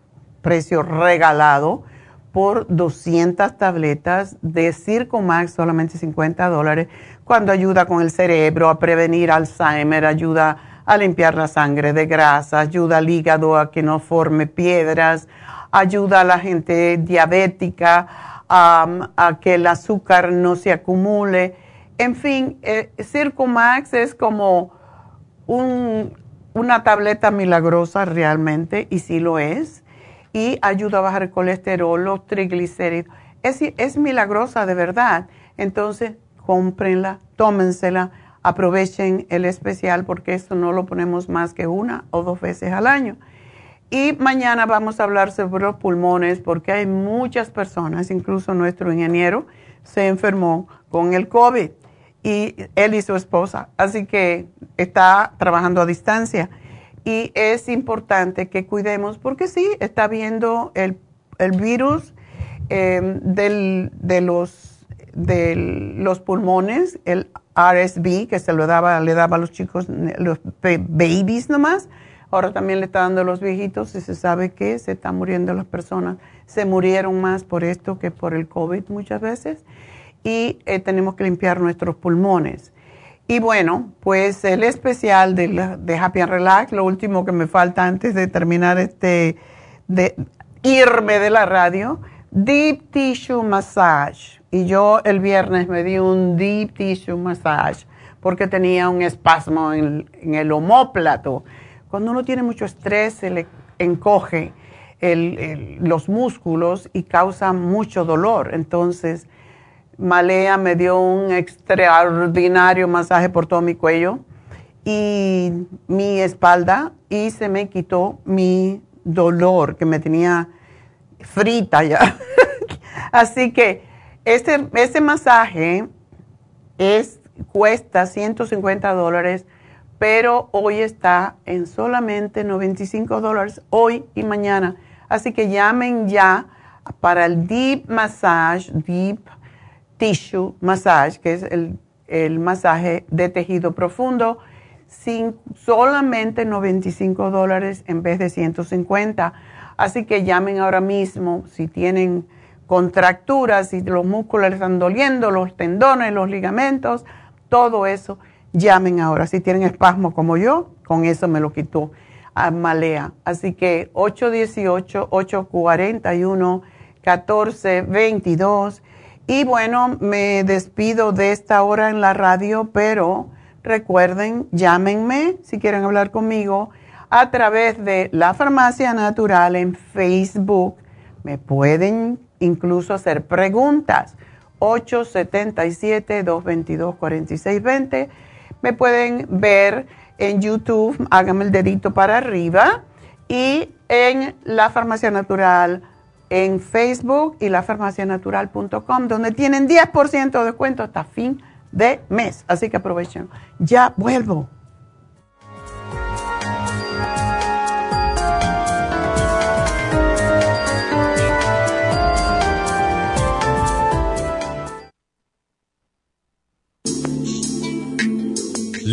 precio regalado por 200 tabletas de Circumax, solamente 50 dólares, cuando ayuda con el cerebro a prevenir Alzheimer, ayuda a limpiar la sangre de grasa, ayuda al hígado a que no forme piedras, ayuda a la gente diabética a que el azúcar no se acumule. En fin, eh, Circumax es como una tableta milagrosa realmente, y sí lo es, y ayuda a bajar el colesterol, los triglicéridos. Es, es milagrosa de verdad. Entonces, cómprenla, tómensela aprovechen el especial porque esto no lo ponemos más que una o dos veces al año. Y mañana vamos a hablar sobre los pulmones porque hay muchas personas, incluso nuestro ingeniero se enfermó con el COVID y él y su esposa, así que está trabajando a distancia. Y es importante que cuidemos porque sí, está viendo el, virus eh, de, los, de los pulmones, el RSV, que se lo daba, le daba a los chicos, los babies nomás. Ahora también le está dando a los viejitos y se sabe que se están muriendo las personas. Se murieron más por esto que por el COVID muchas veces. Y eh, tenemos que limpiar nuestros pulmones. Y bueno, pues el especial de, de, Happy and Relax, lo último que me falta antes de terminar este, de irme de la radio, Deep Tissue Massage y yo el viernes me di un deep tissue massage porque tenía un espasmo en, el homóplato. Cuando uno tiene mucho estrés se le encoge los músculos y causa mucho dolor. Entonces, Malea me dio un extraordinario masaje por todo mi cuello y mi espalda y se me quitó mi dolor que me tenía frita ya. Así que este, este masaje es, cuesta 150 dólares, pero hoy está en solamente 95 dólares, hoy y mañana. Así que llamen ya para el Deep Massage, Deep Tissue Massage, que es el, el masaje de tejido profundo, sin solamente 95 dólares en vez de 150. Así que llamen ahora mismo si tienen contracturas, y los músculos están doliendo, los tendones, los ligamentos, todo eso, llamen ahora. Si tienen espasmo como yo, con eso me lo quitó a Malea. Así que 818-841-1422. Y bueno, me despido de esta hora en la radio, pero recuerden, llámenme si quieren hablar conmigo a través de la farmacia natural en Facebook. Me pueden incluso hacer preguntas. 877-222-4620. Me pueden ver en YouTube, háganme el dedito para arriba, y en La Farmacia Natural en Facebook y lafarmacianatural.com, donde tienen 10% de descuento hasta fin de mes. Así que aprovechen. Ya vuelvo.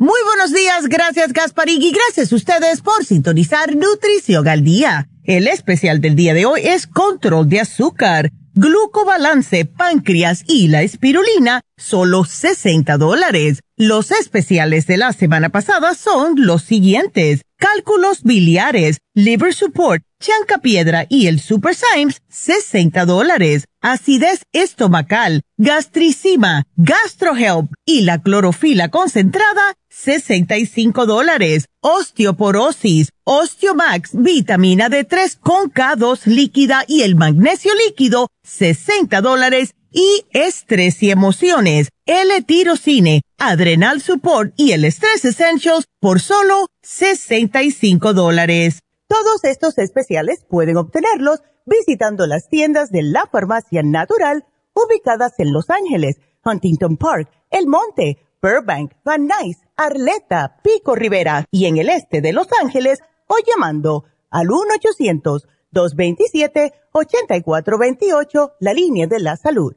Muy buenos días, gracias Gasparín y gracias a ustedes por sintonizar Nutrición al Día. El especial del día de hoy es control de azúcar, glucobalance, páncreas y la espirulina, solo 60 dólares. Los especiales de la semana pasada son los siguientes. Cálculos biliares, liver support, chanca piedra y el super Symes, 60 dólares. Acidez estomacal, gastricima, gastrohelp y la clorofila concentrada, 65 dólares. Osteoporosis, Osteomax, vitamina D3 con K2 líquida y el magnesio líquido, 60 dólares y estrés y emociones, L-tirocine, Adrenal Support y el Stress Essentials por solo 65 dólares. Todos estos especiales pueden obtenerlos visitando las tiendas de la Farmacia Natural ubicadas en Los Ángeles, Huntington Park, El Monte, Burbank, Van Nuys, Arleta, Pico Rivera y en el este de Los Ángeles o llamando al 1 800 227-8428, la línea de la salud.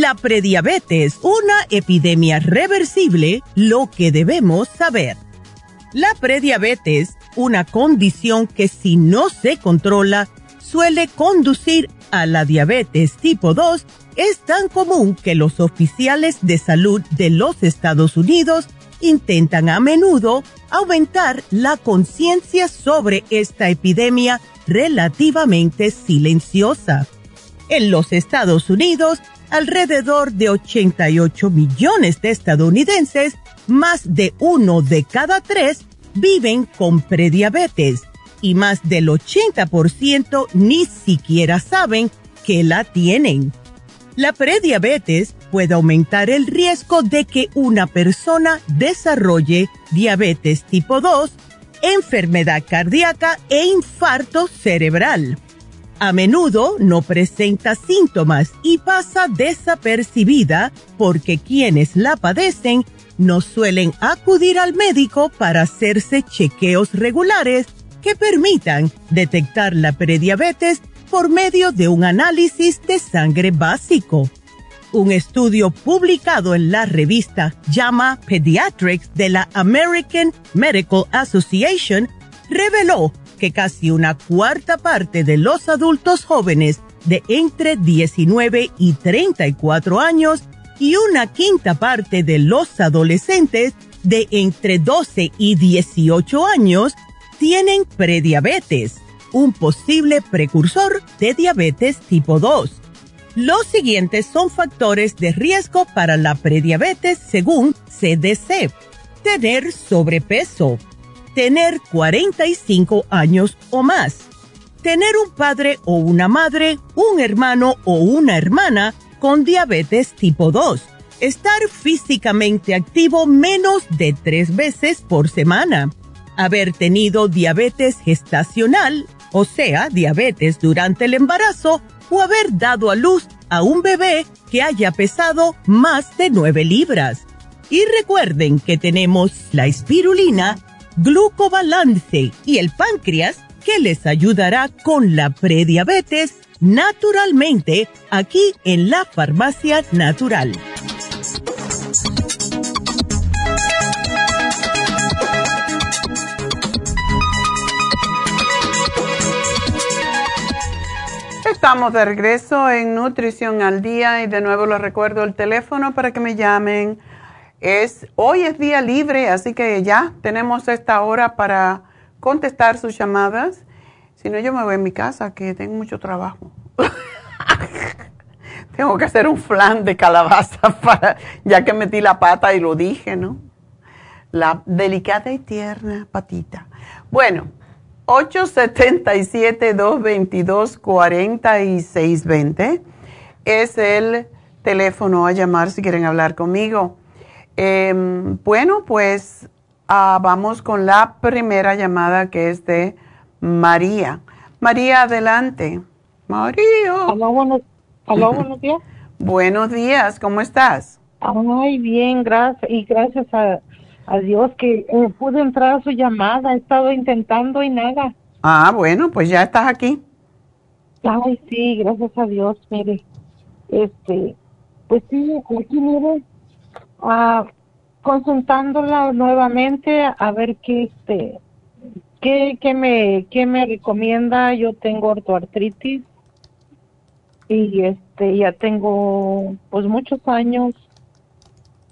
La prediabetes, una epidemia reversible, lo que debemos saber. La prediabetes, una condición que si no se controla, suele conducir a la diabetes tipo 2, es tan común que los oficiales de salud de los Estados Unidos intentan a menudo aumentar la conciencia sobre esta epidemia relativamente silenciosa. En los Estados Unidos, alrededor de 88 millones de estadounidenses, más de uno de cada tres, viven con prediabetes y más del 80% ni siquiera saben que la tienen. La prediabetes puede aumentar el riesgo de que una persona desarrolle diabetes tipo 2, enfermedad cardíaca e infarto cerebral a menudo no presenta síntomas y pasa desapercibida porque quienes la padecen no suelen acudir al médico para hacerse chequeos regulares que permitan detectar la prediabetes por medio de un análisis de sangre básico. Un estudio publicado en la revista JAMA Pediatrics de la American Medical Association reveló que casi una cuarta parte de los adultos jóvenes de entre 19 y 34 años y una quinta parte de los adolescentes de entre 12 y 18 años tienen prediabetes, un posible precursor de diabetes tipo 2. Los siguientes son factores de riesgo para la prediabetes según CDC. Tener sobrepeso tener 45 años o más, tener un padre o una madre, un hermano o una hermana con diabetes tipo 2, estar físicamente activo menos de tres veces por semana, haber tenido diabetes gestacional, o sea, diabetes durante el embarazo, o haber dado a luz a un bebé que haya pesado más de 9 libras. Y recuerden que tenemos la espirulina, glucobalance y el páncreas que les ayudará con la prediabetes naturalmente aquí en la farmacia natural. Estamos de regreso en Nutrición al Día y de nuevo les recuerdo el teléfono para que me llamen. Es, hoy es día libre, así que ya tenemos esta hora para contestar sus llamadas. Si no, yo me voy a mi casa, que tengo mucho trabajo. tengo que hacer un flan de calabaza para, ya que metí la pata y lo dije, ¿no? La delicada y tierna patita. Bueno, 877-222-4620 es el teléfono a llamar si quieren hablar conmigo. Em, bueno, pues ah, vamos con la primera llamada que es de María. María, adelante. María. Hola, buenos, buenos días. buenos días, ¿cómo estás? Ay, bien, gracias. Y gracias a, a Dios que eh, pude entrar a su llamada. He estado intentando y nada. Ah, bueno, pues ya estás aquí. Ay, sí, gracias a Dios, mire. Este, pues sí, aquí mire, ah, consultándola nuevamente a ver qué, este, qué, qué me, qué me recomienda. Yo tengo ortoartritis y este, ya tengo, pues muchos años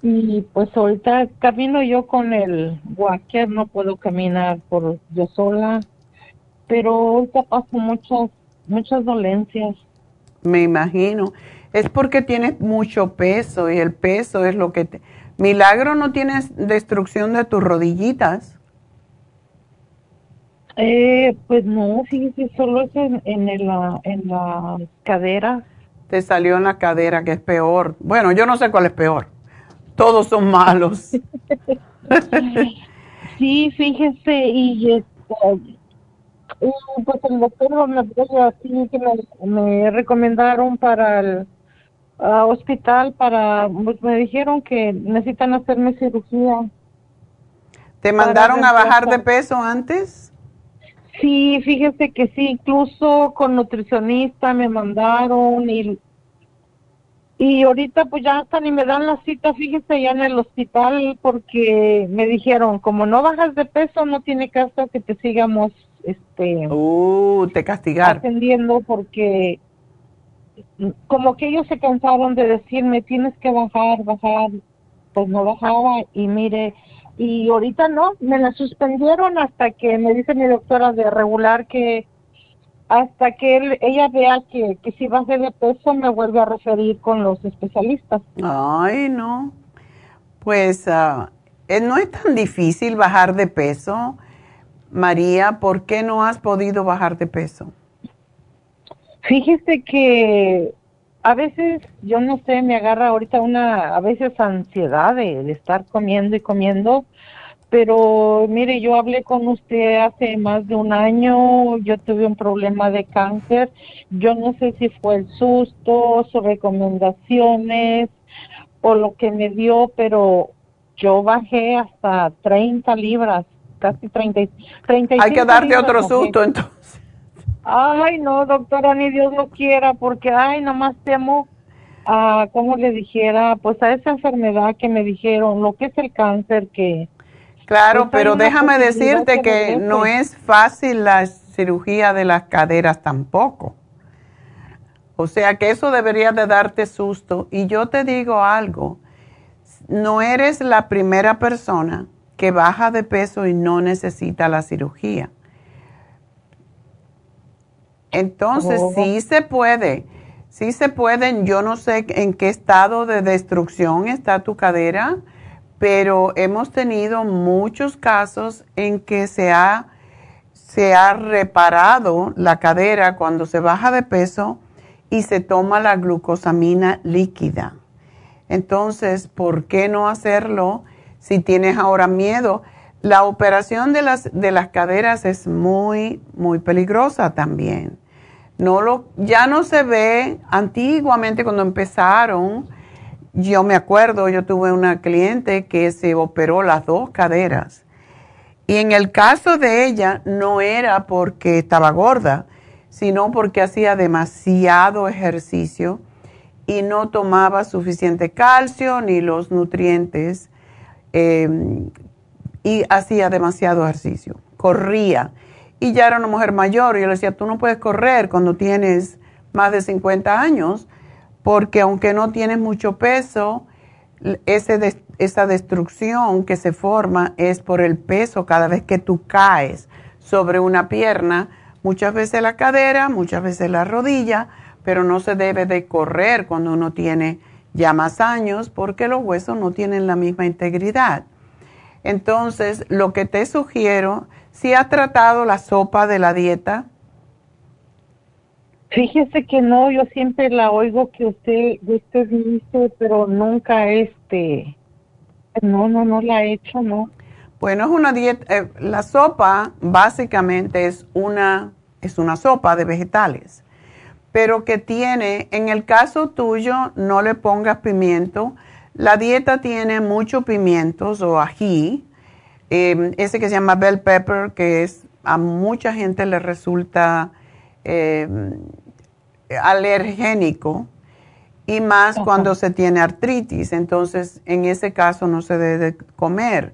y pues ahorita camino yo con el walker, no puedo caminar por yo sola, pero ahorita paso muchas, muchas dolencias. Me imagino. Es porque tienes mucho peso y el peso es lo que te... Milagro no tienes destrucción de tus rodillitas. Eh, pues no, fíjese, solo es en, en, la, en la cadera. Te salió en la cadera, que es peor. Bueno, yo no sé cuál es peor todos son malos. sí, fíjese, y este, pues el doctor me, así que me, recomendaron para el hospital, para, pues me dijeron que necesitan hacerme cirugía. ¿Te mandaron a bajar de peso antes? Sí, fíjese que sí, incluso con nutricionista me mandaron y y ahorita pues ya hasta ni me dan la cita, fíjese, ya en el hospital porque me dijeron, como no bajas de peso, no tiene caso que te sigamos, este... Uh, te castigar. Atendiendo porque como que ellos se cansaron de decirme, tienes que bajar, bajar, pues no bajaba y mire, y ahorita no, me la suspendieron hasta que me dice mi doctora de regular que hasta que ella vea que, que si baje de peso me vuelve a referir con los especialistas. Ay, no. Pues uh, no es tan difícil bajar de peso. María, ¿por qué no has podido bajar de peso? Fíjese que a veces, yo no sé, me agarra ahorita una, a veces ansiedad de estar comiendo y comiendo pero mire, yo hablé con usted hace más de un año, yo tuve un problema de cáncer, yo no sé si fue el susto, sus recomendaciones o lo que me dio, pero yo bajé hasta 30 libras, casi 30, 30 Hay que darte otro susto entonces. Ay, no, doctora, ni Dios lo quiera, porque, ay, nomás temo a, como le dijera, pues a esa enfermedad que me dijeron, lo que es el cáncer, que Claro, pero déjame decirte que no es fácil la cirugía de las caderas tampoco. O sea que eso debería de darte susto. Y yo te digo algo, no eres la primera persona que baja de peso y no necesita la cirugía. Entonces, oh. sí se puede, sí se pueden, yo no sé en qué estado de destrucción está tu cadera pero hemos tenido muchos casos en que se ha, se ha reparado la cadera cuando se baja de peso y se toma la glucosamina líquida. Entonces, ¿por qué no hacerlo si tienes ahora miedo? La operación de las, de las caderas es muy, muy peligrosa también. No lo, ya no se ve, antiguamente cuando empezaron, yo me acuerdo, yo tuve una cliente que se operó las dos caderas. Y en el caso de ella no era porque estaba gorda, sino porque hacía demasiado ejercicio y no tomaba suficiente calcio ni los nutrientes em, y hacía demasiado ejercicio. Corría y ya era una mujer mayor. Y yo le decía, tú no puedes correr cuando tienes más de 50 años, porque aunque no tienes mucho peso, ese esa destrucción que se forma es por el peso cada vez que tú caes sobre una pierna, muchas veces la cadera, muchas veces la rodilla, pero no se debe de correr cuando uno tiene ya más años porque los huesos no tienen la misma integridad. Entonces, lo que te sugiero, si has tratado la sopa de la dieta, Fíjese que no, yo siempre la oigo que usted, usted dice, pero nunca este, no, no, no la he hecho, no. Bueno, es una dieta, eh, la sopa básicamente es una, es una sopa de vegetales, pero que tiene, en el caso tuyo, no le pongas pimiento. La dieta tiene muchos pimientos o ají, em, ese que se llama bell pepper, que es a mucha gente le resulta em, alergénico y más cuando se tiene artritis. Entonces, en ese caso no se debe comer.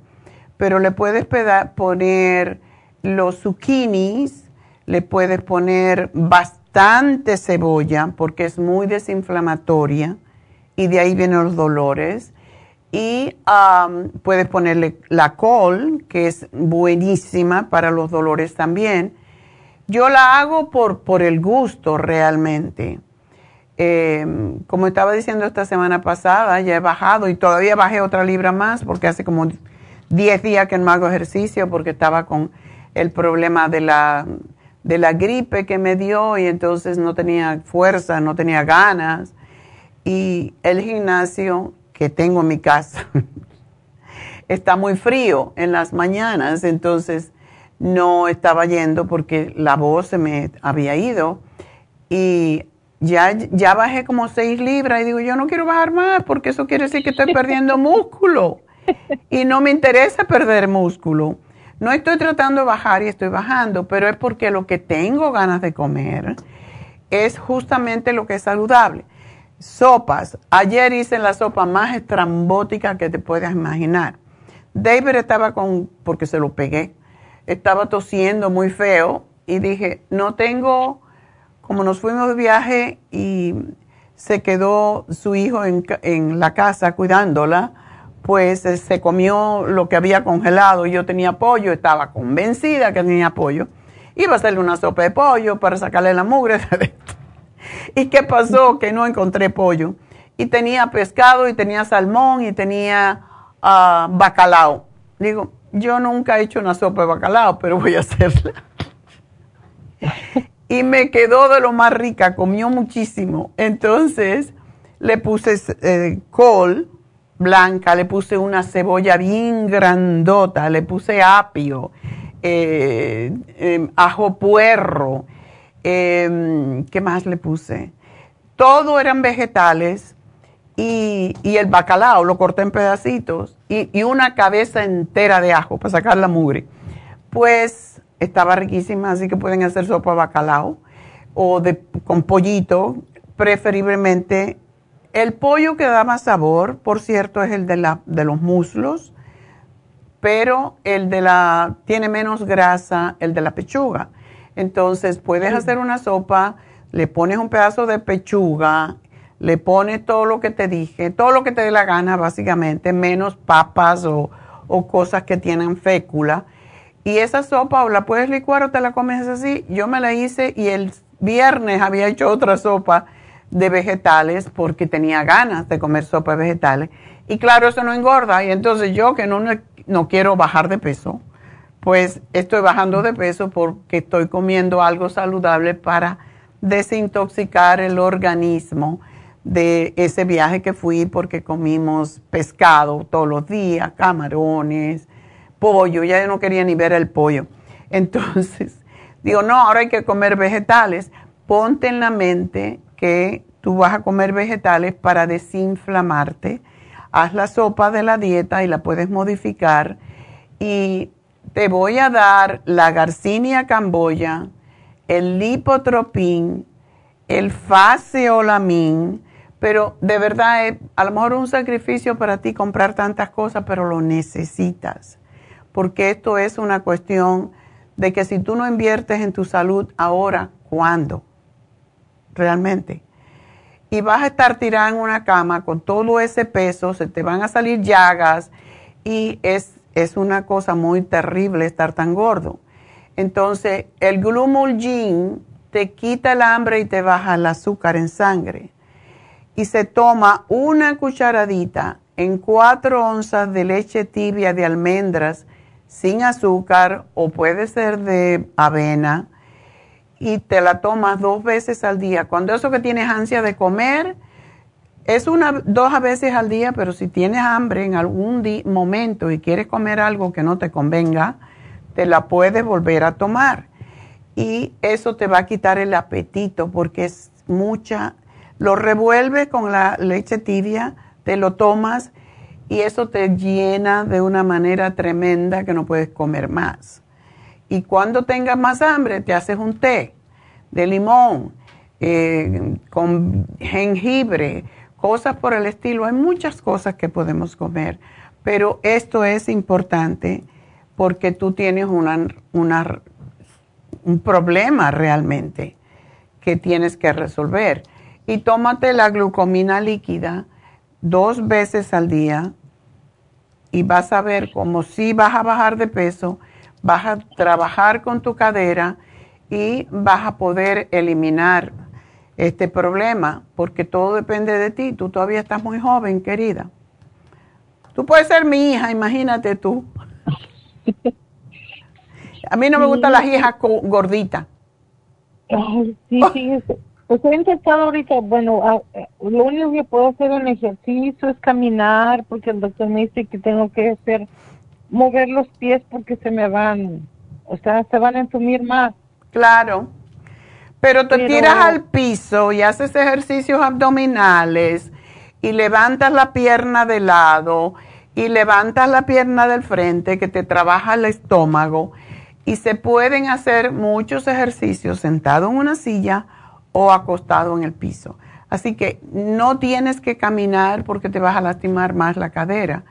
Pero le puedes poner los zucchinis, le puedes poner bastante cebolla porque es muy desinflamatoria y de ahí vienen los dolores. Y puedes ponerle la col, que es buenísima para los dolores también yo la hago por, por el gusto realmente. Em, como estaba diciendo esta semana pasada, ya he bajado y todavía bajé otra libra más porque hace como 10 días que no hago ejercicio porque estaba con el problema de la, de la gripe que me dio y entonces no tenía fuerza, no tenía ganas. Y el gimnasio que tengo en mi casa está muy frío en las mañanas, entonces no estaba yendo porque la voz se me había ido y ya, ya bajé como seis libras y digo, yo no quiero bajar más porque eso quiere decir que estoy perdiendo músculo y no me interesa perder músculo. No estoy tratando de bajar y estoy bajando, pero es porque lo que tengo ganas de comer es justamente lo que es saludable. Sopas. Ayer hice la sopa más estrambótica que te puedas imaginar. David estaba con, porque se lo pegué, estaba tosiendo muy feo y dije, no tengo, como nos fuimos de viaje y se quedó su hijo en, en la casa cuidándola, pues eh, se comió lo que había congelado. Yo tenía pollo, estaba convencida que tenía pollo. Iba a hacerle una sopa de pollo para sacarle la mugre ¿Y qué pasó? Que no encontré pollo. Y tenía pescado, y tenía salmón, y tenía uh, bacalao. Digo, yo nunca he hecho una sopa de bacalao, pero voy a hacerla. y me quedó de lo más rica, comió muchísimo. Entonces le puse eh, col blanca, le puse una cebolla bien grandota, le puse apio, eh, em, ajo puerro, em, ¿qué más le puse? Todo eran vegetales y, el bacalao lo corté en pedacitos y, una cabeza entera de ajo para sacar la mugre. Pues estaba riquísima, así que pueden hacer sopa de bacalao o de, con pollito, preferiblemente. El pollo que da más sabor, por cierto, es el de, la, de los muslos, pero el de la, tiene menos grasa, el de la pechuga. Entonces puedes hacer una sopa, le pones un pedazo de pechuga, le pones todo lo que te dije, todo lo que te dé la gana básicamente, menos papas o, cosas que tienen fécula. Y esa sopa o la puedes licuar o te la comes así. Yo me la hice y el viernes había hecho otra sopa de vegetales porque tenía ganas de comer sopa de vegetales. Y claro, eso no engorda. Y entonces yo que no, no quiero bajar de peso, pues estoy bajando de peso porque estoy comiendo algo saludable para desintoxicar el organismo de ese viaje que fui porque comimos pescado todos los días, camarones, pollo, ya yo no quería ni ver el pollo. Entonces, digo, no, ahora hay que comer vegetales. Ponte en la mente que tú vas a comer vegetales para desinflamarte. Haz la sopa de la dieta y la puedes modificar. Y te voy a dar la Garcinia camboya, el lipotropín, el faseolamin, pero de verdad es a lo mejor un sacrificio para ti comprar tantas cosas, pero lo necesitas, porque esto es una cuestión de que si tú no inviertes en tu salud ahora, ¿cuándo? Realmente. Y vas a estar tirada en una cama con todo ese peso, se te van a salir llagas y es, es una cosa muy terrible estar tan gordo. Entonces, el glumulgin te quita el hambre y te baja el azúcar en sangre. Y se toma una cucharadita en cuatro onzas de leche tibia de almendras sin azúcar o puede ser de avena y te la tomas dos veces al día. Cuando eso que tienes ansia de comer, es una, dos veces al día, pero si tienes hambre en algún momento y quieres comer algo que no te convenga, te la puedes volver a tomar. Y eso te va a quitar el apetito porque es mucha, lo revuelves con la leche tibia, te lo tomas y eso te llena de una manera tremenda que no puedes comer más. Y cuando tengas más hambre, te haces un té de limón, eh, con jengibre, cosas por el estilo. Hay muchas cosas que podemos comer, pero esto es importante porque tú tienes un problema realmente que tienes que resolver. Y tómate la glucomina líquida dos veces al día y vas a ver como si vas a bajar de peso, vas a trabajar con tu cadera y vas a poder eliminar este problema, porque todo depende de ti. Tú todavía estás muy joven, querida. Tú puedes ser mi hija, imagínate tú. A mí no me gustan las hijas gorditas. sí, sí, Estoy intentando ahorita, bueno, ah, eh, lo único que puedo hacer en ejercicio es caminar, porque el doctor me dice que tengo que hacer, mover los pies porque se me van, o sea, se van a entumir más. Claro. Pero te tiras al piso y haces ejercicios abdominales y levantas la pierna de lado y levantas la pierna del frente que te trabaja el estómago y se pueden hacer muchos ejercicios sentado en una silla o acostado en el piso. Así que no tienes que caminar porque te vas a lastimar más la cadera.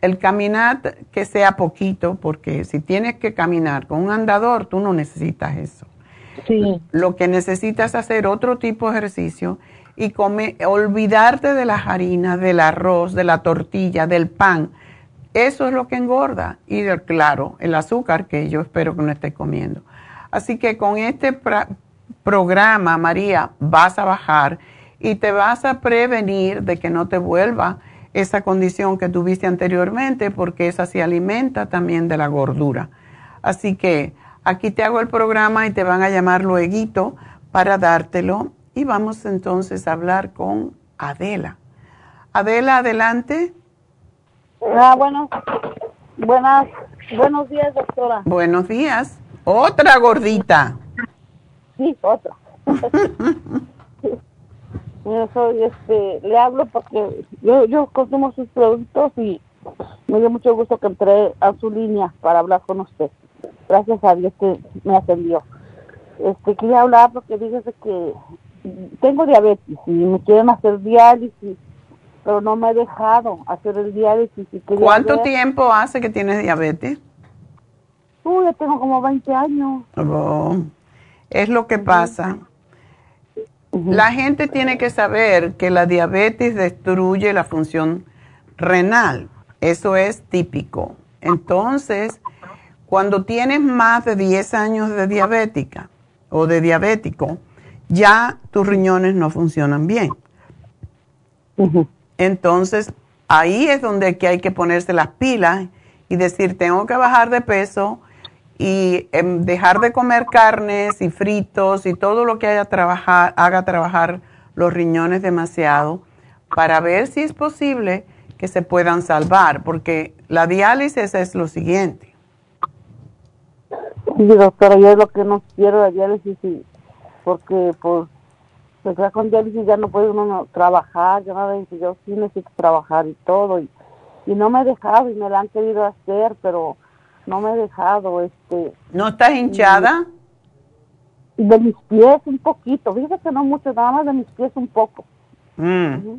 el caminar que sea poquito, porque si tienes que caminar con un andador, tú no necesitas eso. Lo que necesitas es hacer otro tipo de ejercicio y comer, olvidarte de las harinas, del arroz, de la tortilla, del pan. Eso es lo que engorda. Y claro, el azúcar que yo espero que no esté comiendo. Así que con este programa, María, vas a bajar y te vas a prevenir de que no te vuelva esa condición que tuviste anteriormente, porque esa se alimenta también de la gordura. Así que aquí te hago el programa y te van a llamar luego para dártelo y vamos entonces a hablar con Adela. Adela, adelante. Ah, bueno, buenas, buenos días, doctora. Buenos días. Otra gordita. Sí, otro. yo soy, este, le hablo porque yo, yo consumo sus productos y me dio mucho gusto que entré a su línea para hablar con usted. Gracias a Dios que me atendió. Este, quería hablar porque fíjese que tengo diabetes y me quieren hacer diálisis, pero no me he dejado hacer el diálisis. Y ¿Cuánto tiempo hace que tienes diabetes? Uy, ya tengo como 20 años. Oh. Es lo que pasa. La gente tiene que saber que la diabetes destruye la función renal. Eso es típico. Entonces, cuando tienes más de 10 años de diabética o de diabético, ya tus riñones no funcionan bien. Entonces, ahí es donde hay que ponerse las pilas y decir, tengo que bajar de peso, y em, dejar de comer carnes y fritos y todo lo que haya trabajar, haga trabajar los riñones demasiado para ver si es posible que se puedan salvar, porque la diálisis es lo siguiente. Sí, doctora, yo es lo que no quiero la diálisis, porque pues pues ya con diálisis ya no puede uno trabajar, ya nada, yo sí necesito trabajar y todo, y, y no me he dejado, y me la han querido hacer, pero no me he dejado, este... ¿No estás hinchada? Y de mis pies un poquito, fíjate que no mucho, nada más de mis pies un poco. Mm.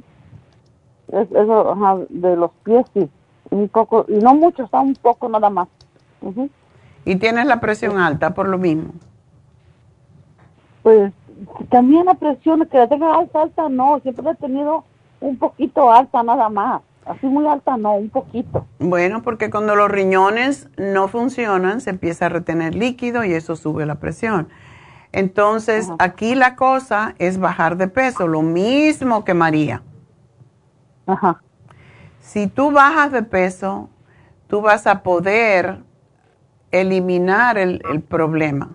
Es, eso, ajá, de los pies sí, un poco, y no mucho, está un poco nada más. Ujú. Y tienes la presión alta por lo mismo. Pues también la presión, que la tenga alta, alta no, siempre la he tenido un poquito alta nada más. Así muy alta no, un poquito. Bueno, porque cuando los riñones no funcionan, se empieza a retener líquido y eso sube la presión. Entonces, aquí la cosa es bajar de peso, lo mismo que María. Ajá. Si tú bajas de peso, tú vas a poder eliminar el, el problema.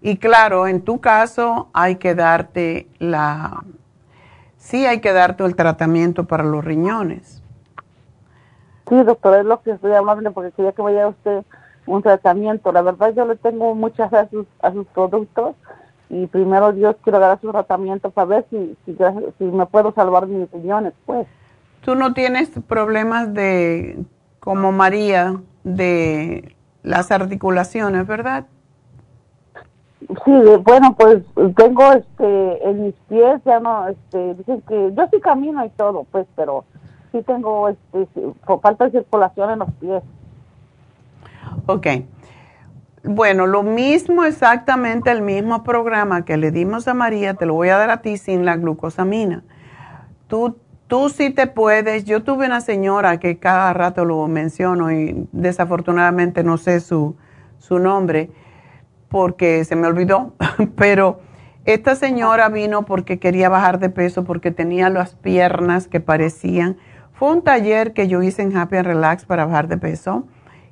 Y claro, en tu caso hay que darte la, sí hay que darte el tratamiento para los riñones. Sí, doctor, es lo que estoy hablando porque quería que me diera usted un tratamiento. La verdad yo le tengo muchas a sus, a sus productos y primero Dios quiero dar su tratamiento para ver si, si, si me puedo salvar mis riñones, pues. Tú no tienes problemas de, como María, de las articulaciones, ¿verdad? Sí, bueno, pues tengo este en mis pies ya no este dicen que yo sí camino y todo, pues, pero sí tengo este falta de circulación en los pies. Ok. Bueno, lo mismo, exactamente el mismo programa que le dimos a María, te lo voy a dar a ti sin la glucosamina. Tú, tú sí te puedes. Yo tuve una señora que cada rato lo menciono y desafortunadamente no sé su, su nombre porque se me olvidó, pero esta señora vino porque quería bajar de peso, porque tenía las piernas que parecían. Fue un taller que yo hice en Happy and Relax para bajar de peso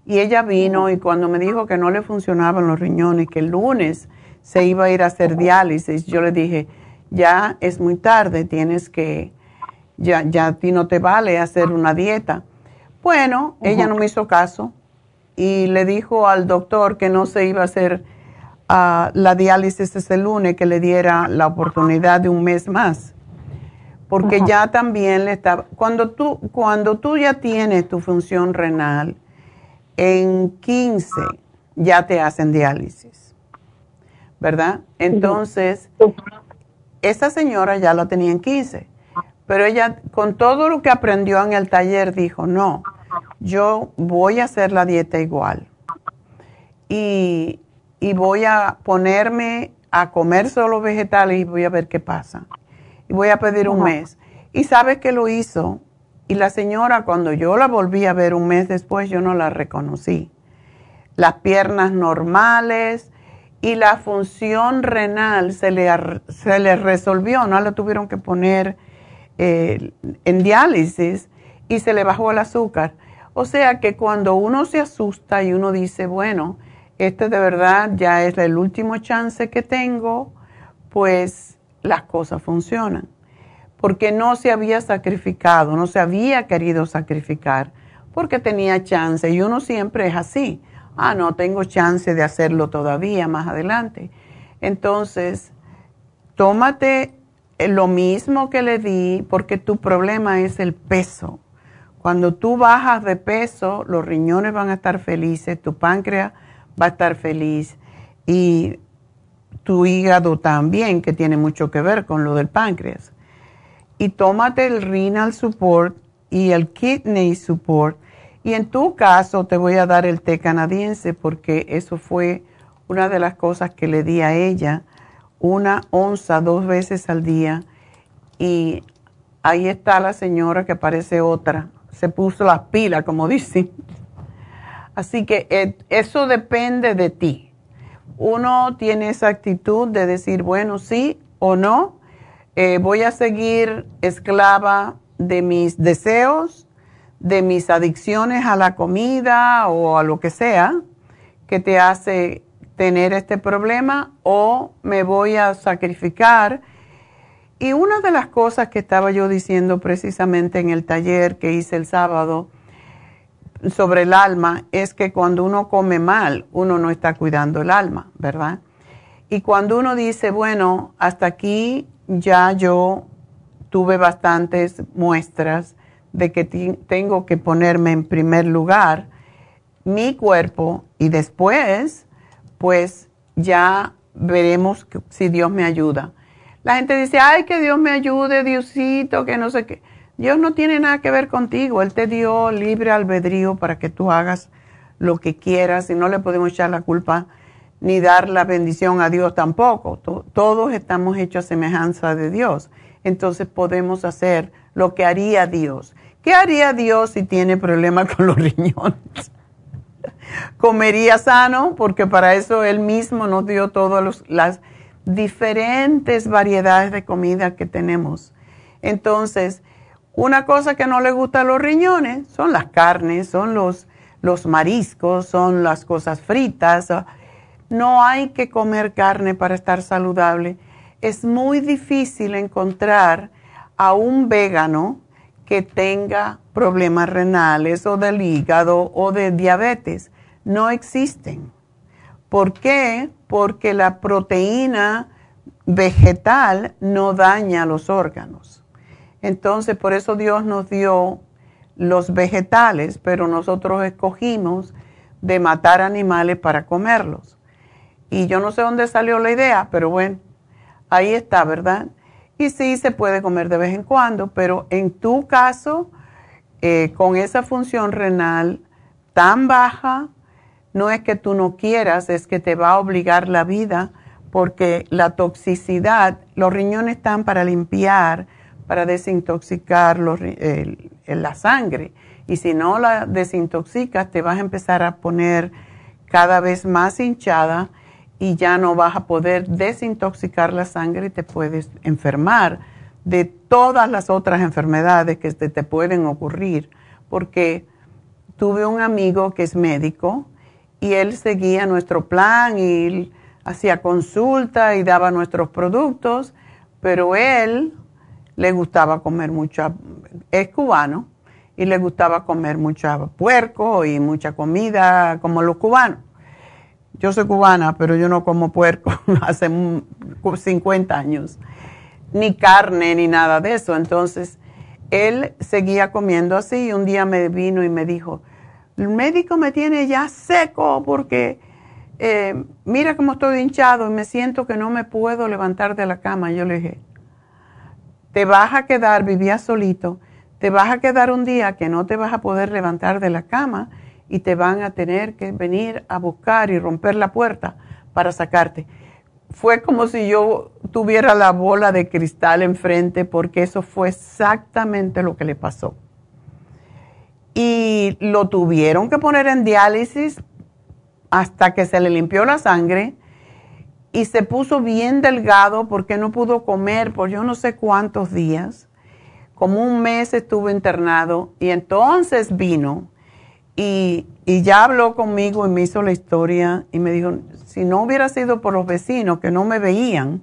y ella vino y cuando me dijo que no le funcionaban los riñones, que el lunes se iba a ir a hacer diálisis, yo le dije, ya es muy tarde, tienes que, ya, ya a ti no te vale hacer una dieta. Bueno, ella no me hizo caso y le dijo al doctor que no se iba a hacer ah, la diálisis ese lunes, que le diera la oportunidad de un mes más. Porque ya también le estaba, cuando tú, cuando tú ya tienes tu función renal, en 15 ya te hacen diálisis, ¿verdad? Entonces, esa señora ya la tenía en 15, pero ella con todo lo que aprendió en el taller dijo, no, yo voy a hacer la dieta igual y, y voy a ponerme a comer solo vegetales y voy a ver qué pasa. Y voy a pedir un mes. Y sabe que lo hizo. Y la señora, cuando yo la volví a ver un mes después, yo no la reconocí. Las piernas normales y la función renal se le, se le resolvió, no la tuvieron que poner eh, en diálisis y se le bajó el azúcar. O sea que cuando uno se asusta y uno dice, bueno, este de verdad ya es el último chance que tengo, pues las cosas funcionan. Porque no se había sacrificado, no se había querido sacrificar, porque tenía chance y uno siempre es así. Ah, no, tengo chance de hacerlo todavía más adelante. Entonces, tómate lo mismo que le di, porque tu problema es el peso. Cuando tú bajas de peso, los riñones van a estar felices, tu páncreas va a estar feliz y tu hígado también, que tiene mucho que ver con lo del páncreas. Y tómate el renal support y el kidney support. Y en tu caso te voy a dar el té canadiense porque eso fue una de las cosas que le di a ella, una onza dos veces al día. Y ahí está la señora que parece otra. Se puso las pilas, como dicen. Así que eh, eso depende de ti. Uno tiene esa actitud de decir, bueno, sí o no, eh, voy a seguir esclava de mis deseos, de mis adicciones a la comida o a lo que sea que te hace tener este problema o me voy a sacrificar. Y una de las cosas que estaba yo diciendo precisamente en el taller que hice el sábado sobre el alma es que cuando uno come mal, uno no está cuidando el alma, ¿verdad? Y cuando uno dice, bueno, hasta aquí ya yo tuve bastantes muestras de que tengo que ponerme en primer lugar mi cuerpo y después, pues ya veremos si Dios me ayuda. La gente dice, ay, que Dios me ayude, Diosito, que no sé qué. Dios no tiene nada que ver contigo. Él te dio libre albedrío para que tú hagas lo que quieras y no le podemos echar la culpa ni dar la bendición a Dios tampoco. Todos estamos hechos a semejanza de Dios. Entonces podemos hacer lo que haría Dios. ¿Qué haría Dios si tiene problemas con los riñones? Comería sano porque para eso Él mismo nos dio todas las diferentes variedades de comida que tenemos. Entonces, una cosa que no le gusta a los riñones son las carnes, son los, los mariscos, son las cosas fritas. No hay que comer carne para estar saludable. Es muy difícil encontrar a un vegano que tenga problemas renales o del hígado o de diabetes. No existen. ¿Por qué? Porque la proteína vegetal no daña los órganos. Entonces, por eso Dios nos dio los vegetales, pero nosotros escogimos de matar animales para comerlos. Y yo no sé dónde salió la idea, pero bueno, ahí está, ¿verdad? Y sí se puede comer de vez en cuando, pero en tu caso, eh, con esa función renal tan baja, no es que tú no quieras, es que te va a obligar la vida porque la toxicidad, los riñones están para limpiar, para desintoxicar la sangre. Y si no la desintoxicas, te vas a empezar a poner cada vez más hinchada y ya no vas a poder desintoxicar la sangre y te puedes enfermar de todas las otras enfermedades que te, te pueden ocurrir. Porque tuve un amigo que es médico y él seguía nuestro plan y hacía consulta y daba nuestros productos, pero él le gustaba comer mucha, es cubano, y le gustaba comer mucho puerco y mucha comida como los cubanos. Yo soy cubana, pero yo no como puerco hace 50 años, ni carne ni nada de eso. Entonces, él seguía comiendo así y un día me vino y me dijo, el médico me tiene ya seco porque eh, mira cómo estoy hinchado y me siento que no me puedo levantar de la cama. Yo le dije, te vas a quedar, vivía solito, te vas a quedar un día que no te vas a poder levantar de la cama y te van a tener que venir a buscar y romper la puerta para sacarte. Fue como si yo tuviera la bola de cristal enfrente porque eso fue exactamente lo que le pasó. Y lo tuvieron que poner en diálisis hasta que se le limpió la sangre y se puso bien delgado porque no pudo comer por yo no sé cuántos días. Como un mes estuvo internado y entonces vino y, y, ya habló conmigo y me hizo la historia y me dijo, si no hubiera sido por los vecinos que no me veían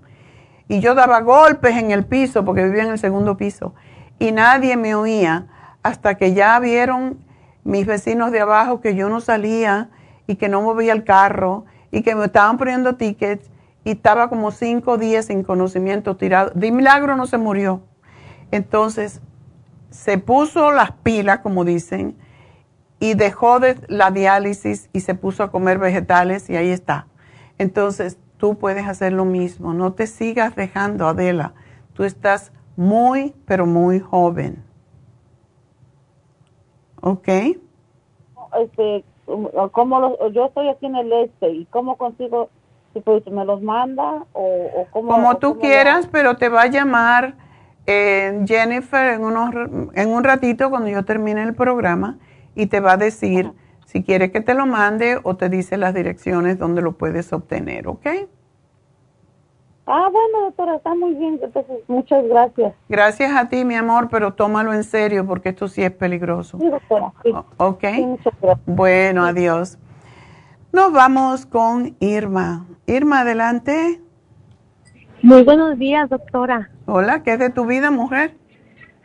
y yo daba golpes en el piso porque vivía en el segundo piso y nadie me oía hasta que ya vieron mis vecinos de abajo que yo no salía y que no movía el carro y que me estaban poniendo tickets y estaba como cinco días sin conocimiento tirado. De milagro no se murió. Entonces se puso las pilas, como dicen, y dejó de la diálisis y se puso a comer vegetales y ahí está. Entonces tú puedes hacer lo mismo. No te sigas dejando, Adela. Tú estás muy, pero muy joven. ¿Ok? Este, ¿cómo yo estoy aquí en el este y cómo consigo, si pues, me los manda o, cómo, Como tú quieras, pero te va a llamar eh, Jennifer en, unos, en un ratito cuando yo termine el programa y te va a decir si quiere que te lo mande o te dice las direcciones donde lo puedes obtener, ¿ok? Ah, bueno, doctora, está muy bien. Entonces, muchas gracias. Gracias a ti, mi amor, pero tómalo en serio porque esto sí es peligroso. Sí, doctora. Sí. ok. Sí, muchas gracias. Bueno, adiós. Nos vamos con Irma. Irma, adelante. Muy buenos días, doctora. Hola, ¿qué es de tu vida, mujer?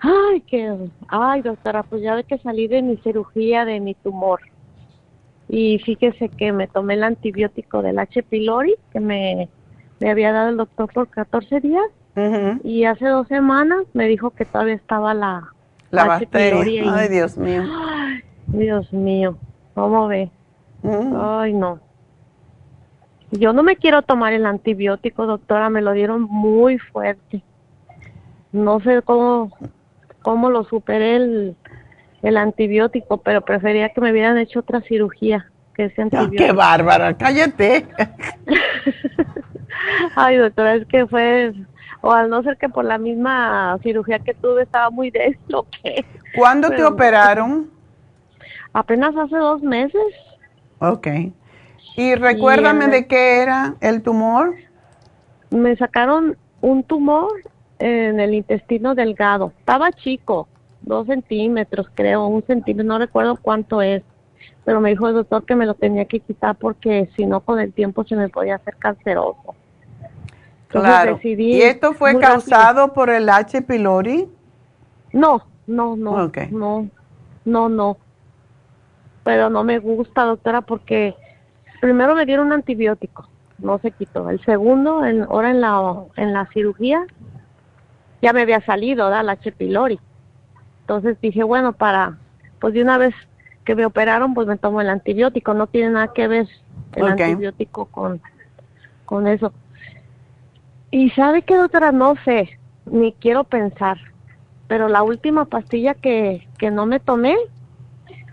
Ay, qué, ay, doctora, pues ya de que salí de mi cirugía de mi tumor. Y fíjese que me tomé el antibiótico del H. pylori, que me me había dado el doctor por 14 días y hace dos semanas me dijo que todavía estaba la, La bacteria. Ay, Dios mío. Ay, Dios mío, ¿cómo ve? Mm. Ay, no. Yo no me quiero tomar el antibiótico, doctora, me lo dieron muy fuerte. No sé cómo, cómo lo superé el, el antibiótico, pero prefería que me hubieran hecho otra cirugía que ese Ah, antibiótico. qué bárbara, cállate. Ay, doctora, es que fue, o al no ser que por la misma cirugía que tuve estaba muy qué. ¿Cuándo te operaron? Apenas hace dos meses. Ok. Y recuérdame de qué era el tumor. Me sacaron un tumor en el intestino delgado. Estaba chico, dos centímetros creo, un centímetro, no recuerdo cuánto es. Pero me dijo el doctor que me lo tenía que quitar porque si no con el tiempo se me podía hacer canceroso. Claro. ¿Y esto fue rápido. causado por el H. pylori? No, no, no, no, no, no. Pero no me gusta, doctora, porque primero me dieron un antibiótico, no se quitó. El segundo, en, ahora en la, en la cirugía, ya me había salido, ¿da? La H. pylori. Entonces dije, bueno, para, pues de una vez que me operaron, pues me tomo el antibiótico. No tiene nada que ver el antibiótico con, con eso. Y sabe qué, doctora, no sé, ni quiero pensar, pero la última pastilla que, que no me tomé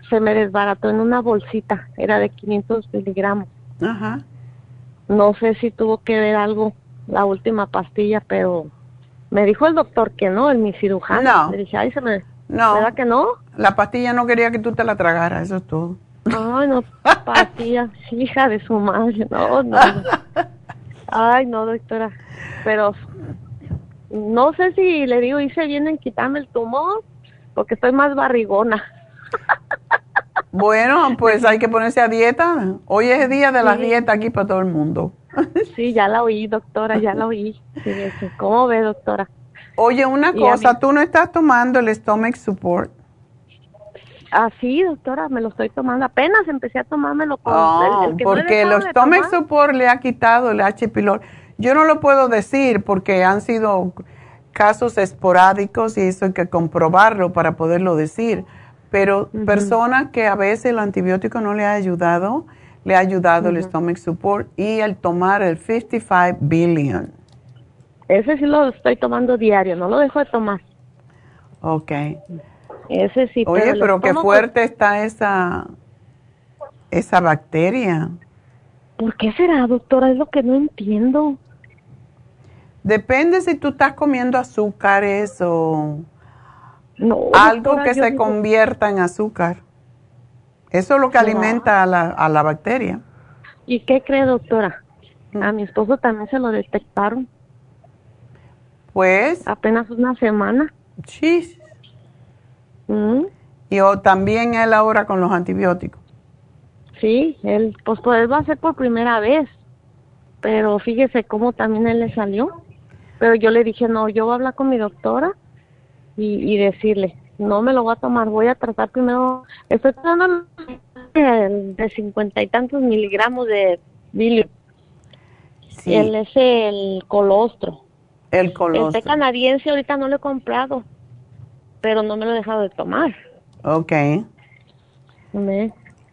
se me desbarató en una bolsita, era de 500 miligramos. Ajá. No sé si tuvo que ver algo la última pastilla, pero me dijo el doctor que no, el mi cirujano. No. Le dije, ay, se me... No. ¿Verdad que no? La pastilla no quería que tú te la tragaras, eso es todo. Ay, no, pastilla, hija de su madre, no, no. no. Ay, no, doctora, pero no sé si le digo, hice bien en quitarme el tumor, porque estoy más barrigona. Bueno, pues hay que ponerse a dieta. Hoy es día de la dieta aquí para todo el mundo. Sí, ya la oí, doctora, ya la oí. ¿Cómo ve, doctora? Oye, una Y cosa, tú no estás tomando el stomach support. Ah, sí, doctora, me lo estoy tomando. Apenas empecé a tomármelo con Ah, el, el que no he porque el stomach tomar. support le ha quitado el H. pylori. Yo no lo puedo decir porque han sido casos esporádicos y eso hay que comprobarlo para poderlo decir. Pero personas que a veces el antibiótico no le ha ayudado, le ha ayudado el stomach support y el tomar el 55 billion. Ese sí lo estoy tomando diario, no lo dejo de tomar. Ok. Ese sí. Oye, pero qué fuerte está esa, esa bacteria. ¿Por qué será, doctora? Es lo que no entiendo. Depende si tú estás comiendo azúcares o No, algo doctora, que se digo- convierta en azúcar. Eso es lo que alimenta a la, a la bacteria. ¿Y qué cree, doctora? Mm. A mi esposo también se lo detectaron Pues, apenas una semana. Y o también él ahora con los antibióticos. Sí, él, pues, pues va a ser por primera vez. Pero fíjese cómo también él le salió. Pero yo le dije, no, yo voy a hablar con mi doctora y, y decirle, no me lo voy a tomar, voy a tratar primero, estoy tratando el de cincuenta y tantos miligramos de bilio. Sí, Él es el colostro. el El té colostro. canadiense ahorita no lo he comprado, pero no me lo he dejado de tomar. Ok.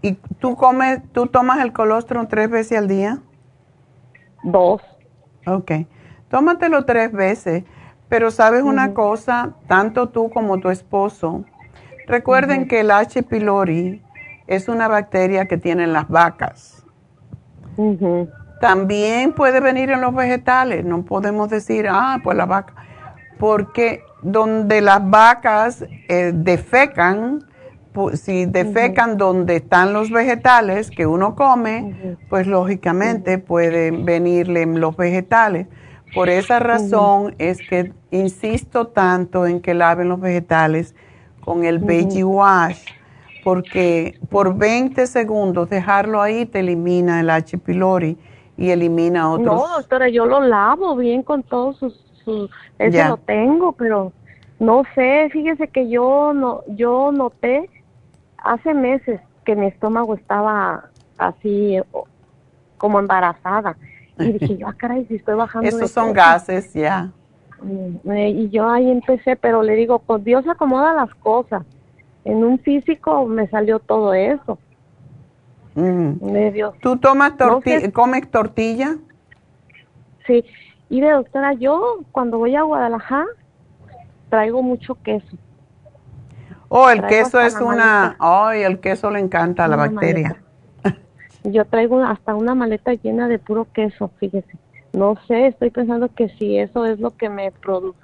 ¿Y tú comes, tú tomas el colostrum tres veces al día? Dos. Ok. Tómatelo tres veces. Pero sabes una cosa, tanto tú como tu esposo, recuerden que el H. pylori es una bacteria que tienen las vacas. También puede venir en los vegetales. No podemos decir, ah, pues la vaca. Porque donde las vacas eh, defecan, si defecan donde están los vegetales que uno come, pues lógicamente pueden venirle en los vegetales. Por esa razón es que insisto tanto en que laven los vegetales con el Veggie Wash, porque por 20 segundos dejarlo ahí te elimina el H. pylori y elimina otros. No, doctora, yo lo lavo bien con todos sus, sus eso Ya. lo tengo, pero no sé, fíjese que yo no, yo noté hace meses que mi estómago estaba así como embarazada y dije yo, ah, caray, si estoy bajando. Esos son peso. gases, ya. Mm, eh, y yo ahí empecé, pero le digo, pues Dios acomoda las cosas. En un físico me salió todo eso. Mm. ¿Tú tomas tortilla, comes tortilla? Sí. Y de doctora, yo cuando voy a Guadalajara traigo mucho queso. Oh, el queso es una, ay, el queso le encanta a la bacteria. Yo traigo hasta una maleta llena de puro queso, fíjese. No sé, estoy pensando que si eso es lo que me produce.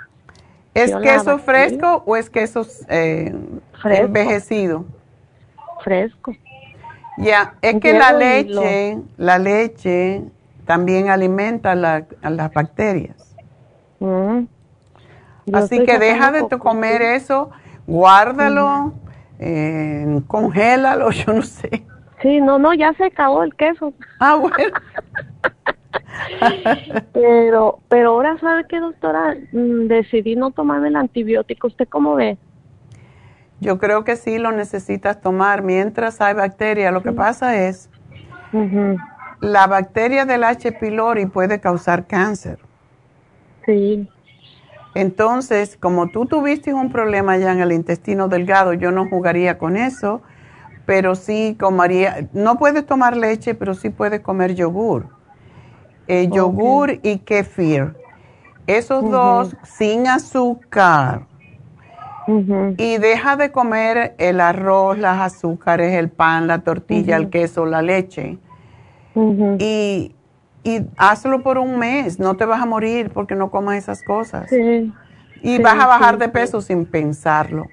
¿Es queso fresco o es queso eh, envejecido? Fresco. Ya, es que la leche, la leche también alimenta a las bacterias. Mm. Así que deja de comer eso, guárdalo, eh, congélalo, yo no sé. Sí, no, no, ya se acabó el queso. Ah, bueno. pero, pero ahora, ¿sabe qué, doctora? Mm, decidí no tomarme el antibiótico. ¿Usted cómo ve? Yo creo que sí lo necesitas tomar mientras hay bacteria. Lo que pasa es, la bacteria del H. pylori puede causar cáncer. Sí. Entonces, como tú tuviste un problema ya en el intestino delgado, yo no jugaría con eso, pero sí comería, no puedes tomar leche, pero sí puedes comer yogur. Eh, yogur y kefir. Esos dos sin azúcar. Y deja de comer el arroz, las azúcares, el pan, la tortilla, el queso, la leche. Y, y, hazlo por un mes. No te vas a morir porque no comas esas cosas. Y vas a bajar de peso sin pensarlo.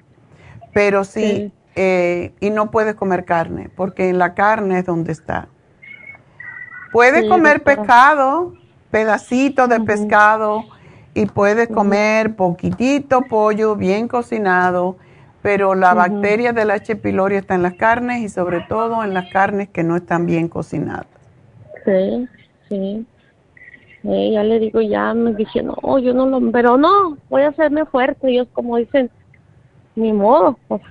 Pero sí, eh, y no puedes comer carne porque en la carne es donde está. Puedes comer pescado, pedacitos de pescado y puedes comer poquitito pollo bien cocinado, pero la bacteria del H. pylori está en las carnes y sobre todo en las carnes que no están bien cocinadas. Sí, sí. ya le digo, ya me dije, no, yo no lo, pero no, voy a hacerme fuerte. Ellos como dicen, ni modo, pues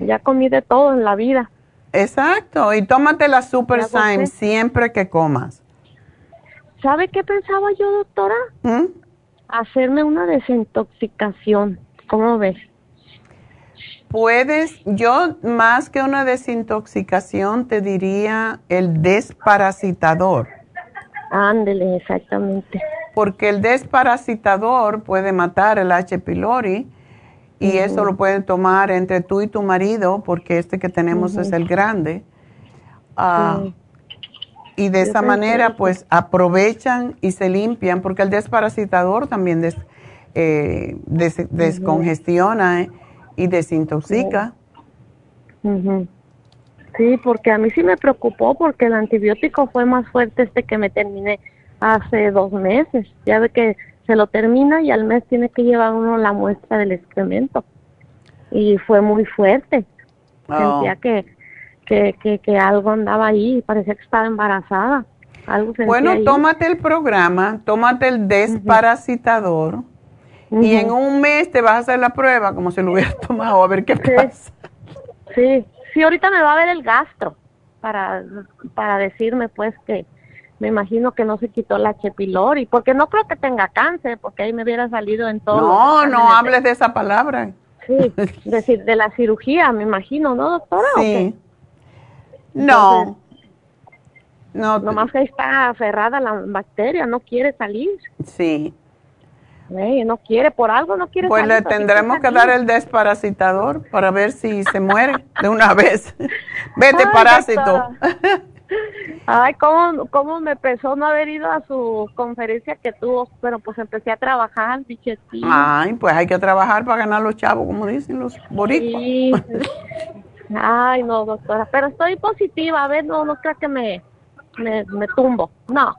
ya comí de todo en la vida. Exacto, y tómate la Super Syme siempre que comas. ¿Sabe qué pensaba yo, doctora? ¿Mm? Hacerme una desintoxicación. ¿Cómo ves? Puedes, yo más que una desintoxicación te diría el desparasitador. Ándele, exactamente. Porque el desparasitador puede matar el H. pylori y eso lo pueden tomar entre tú y tu marido, porque este que tenemos es el grande. Ah, y de esa manera, pues aprovechan y se limpian, porque el desparasitador también eh, descongestiona y desintoxica. Sí, porque a mí sí me preocupó, porque el antibiótico fue más fuerte este que me terminé hace dos meses. Ya ve que se lo termina y al mes tiene que llevar uno la muestra del excremento. Y fue muy fuerte. Oh. Sentía que, que, que, algo andaba ahí, parecía que estaba embarazada. Algo bueno, tómate el programa, tómate el desparasitador y en un mes te vas a hacer la prueba como si lo hubieras tomado a ver qué pasa. Sí, sí, ahorita me va a ver el gastro para, para decirme pues que, me imagino que no se quitó la H. pylori, porque no creo que tenga cáncer, porque ahí me hubiera salido en todo. No, no hables de esa palabra. Sí, decir, de la cirugía, me imagino, ¿no, doctora? Sí. no. no. Nomás que está aferrada la bacteria, no quiere salir. Sí. No quiere, por algo no quiere pues salir. Le tendremos que dar el desparasitador para ver si se muere de una vez. Vete, parásito. Ay, ¿cómo, ¿cómo me pesó no haber ido a su conferencia que tuvo? Pero pues empecé a trabajar, dije sí. Ay, pues hay que trabajar para ganar los chavos, como dicen los boricuas. Ay, no, doctora, pero estoy positiva, a ver, no, no creo que me, me, me tumbo, no.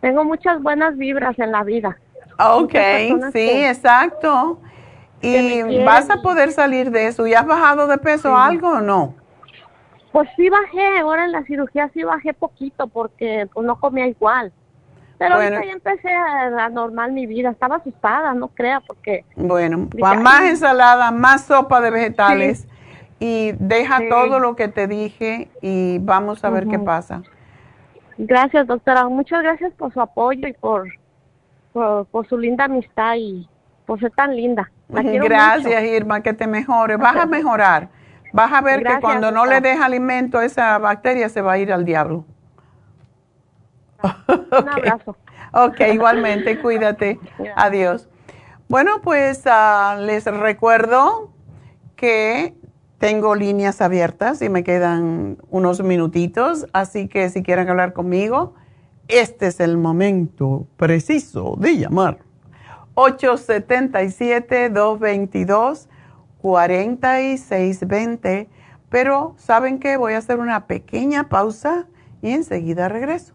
Tengo muchas buenas vibras en la vida. Ok, sí, exacto. ¿Y vas a poder salir de eso? ¿Y has bajado de peso algo o no? Pues sí bajé, ahora en la cirugía sí bajé poquito porque pues no comía igual. Pero ahorita ya empecé a, normal mi vida. Estaba asustada, no crea, porque... Bueno, más ensalada, más sopa de vegetales y deja todo lo que te dije y vamos a ver qué pasa. Gracias, doctora. Muchas gracias por su apoyo y por, por, su linda amistad y, por ser tan linda. Gracias, Irma, que te mejore. Vas a mejorar. Vas a ver que cuando no le des alimento a esa bacteria se va a ir al diablo. Un abrazo. Ok, igualmente, cuídate. Adiós. Bueno, pues ah, les recuerdo que tengo líneas abiertas y me quedan unos minutitos, así que si quieren hablar conmigo, este es el momento preciso de llamar. 877-222-4620. Pero, ¿saben qué? Voy a hacer una pequeña pausa y enseguida regreso.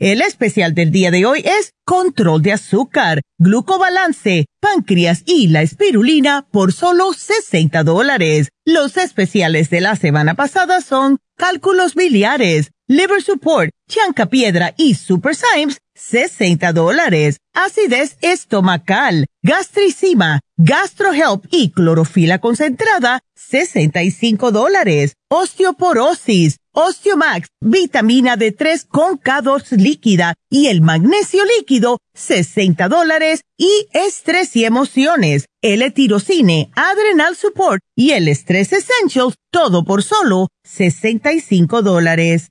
El especial del día de hoy es control de azúcar, glucobalance, páncreas y la espirulina por solo 60 dólares. Los especiales de la semana pasada son cálculos biliares, liver support, chanca piedra y super Symes, 60 dólares. Acidez estomacal, gastricima, gastrohelp y clorofila concentrada, 65 dólares. Osteoporosis, Osteomax, vitamina D3 con K2 líquida y el magnesio líquido, 60 dólares. Y estrés y emociones, L-tirocine, Adrenal Support y el Stress Essentials, todo por solo 65 dólares.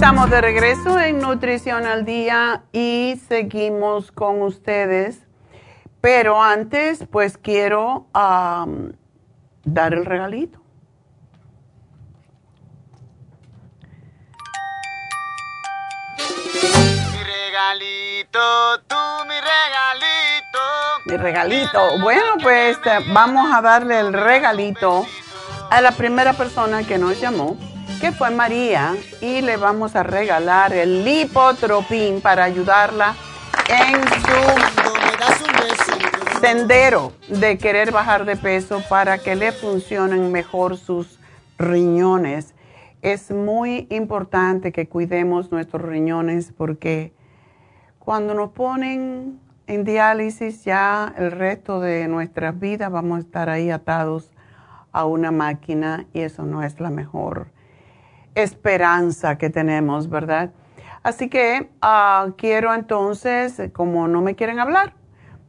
Estamos de regreso en Nutrición al Día y seguimos con ustedes. Pero antes, pues quiero dar el regalito. Mi regalito, tú mi regalito. Mi regalito. Bueno, pues vamos a darle el regalito a la primera persona que nos llamó que fue María, y le vamos a regalar el lipotropín para ayudarla en su sendero de querer bajar de peso para que le funcionen mejor sus riñones. es muy importante que cuidemos nuestros riñones porque cuando nos ponen en diálisis ya el resto de nuestras vidas vamos a estar ahí atados a una máquina y eso no es la mejor esperanza que tenemos, ¿verdad? Así que ah, quiero entonces, como no me quieren hablar,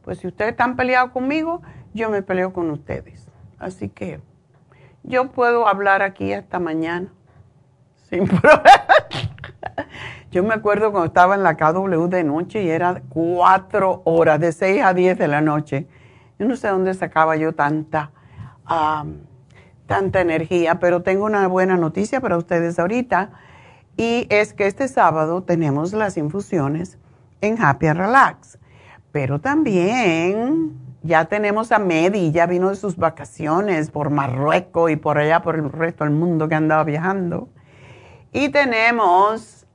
pues si ustedes están peleados conmigo, yo me peleo con ustedes. Así que yo puedo hablar aquí hasta mañana. Sin problema. Yo me acuerdo cuando estaba en la KW de noche y era cuatro horas, de seis a diez de la noche. Yo no sé dónde sacaba yo tanta, tanta energía, pero tengo una buena noticia para ustedes ahorita y es que este sábado tenemos las infusiones en Happy and Relax. Pero también ya tenemos a Medi, ya vino de sus vacaciones por Marruecos y por allá por el resto del mundo que andaba viajando. Y tenemos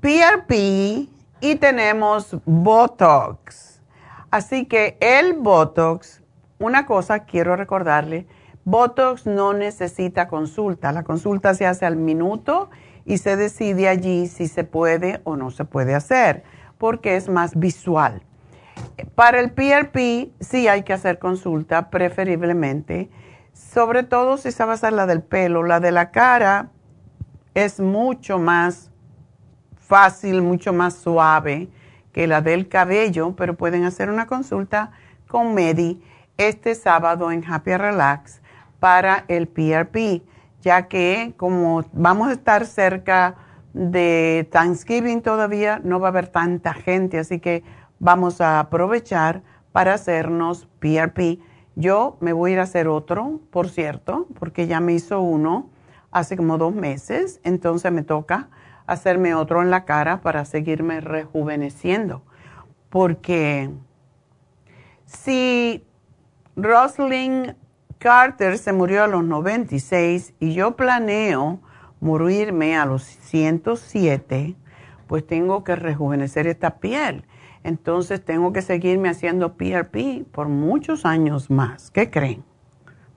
PRP y tenemos Botox. Así que el Botox, una cosa quiero recordarle, Botox no necesita consulta. La consulta se hace al minuto y se decide allí si se puede o no se puede hacer, porque es más visual. Para el PRP sí hay que hacer consulta, preferiblemente, sobre todo si se va a hacer la del pelo. La de la cara es mucho más fácil, mucho más suave que la del cabello, pero pueden hacer una consulta con Medi este sábado en Happy Relax para el PRP, ya que como vamos a estar cerca de Thanksgiving todavía, no va a haber tanta gente, así que vamos a aprovechar para hacernos PRP. Yo me voy a ir a hacer otro, por cierto, porque ya me hizo uno hace como dos meses, entonces me toca hacerme otro en la cara para seguirme rejuveneciendo. Porque si Rosalind Carter se murió a los 96 y yo planeo morirme a los 107, pues tengo que rejuvenecer esta piel. Entonces tengo que seguirme haciendo PRP por muchos años más. ¿Qué creen?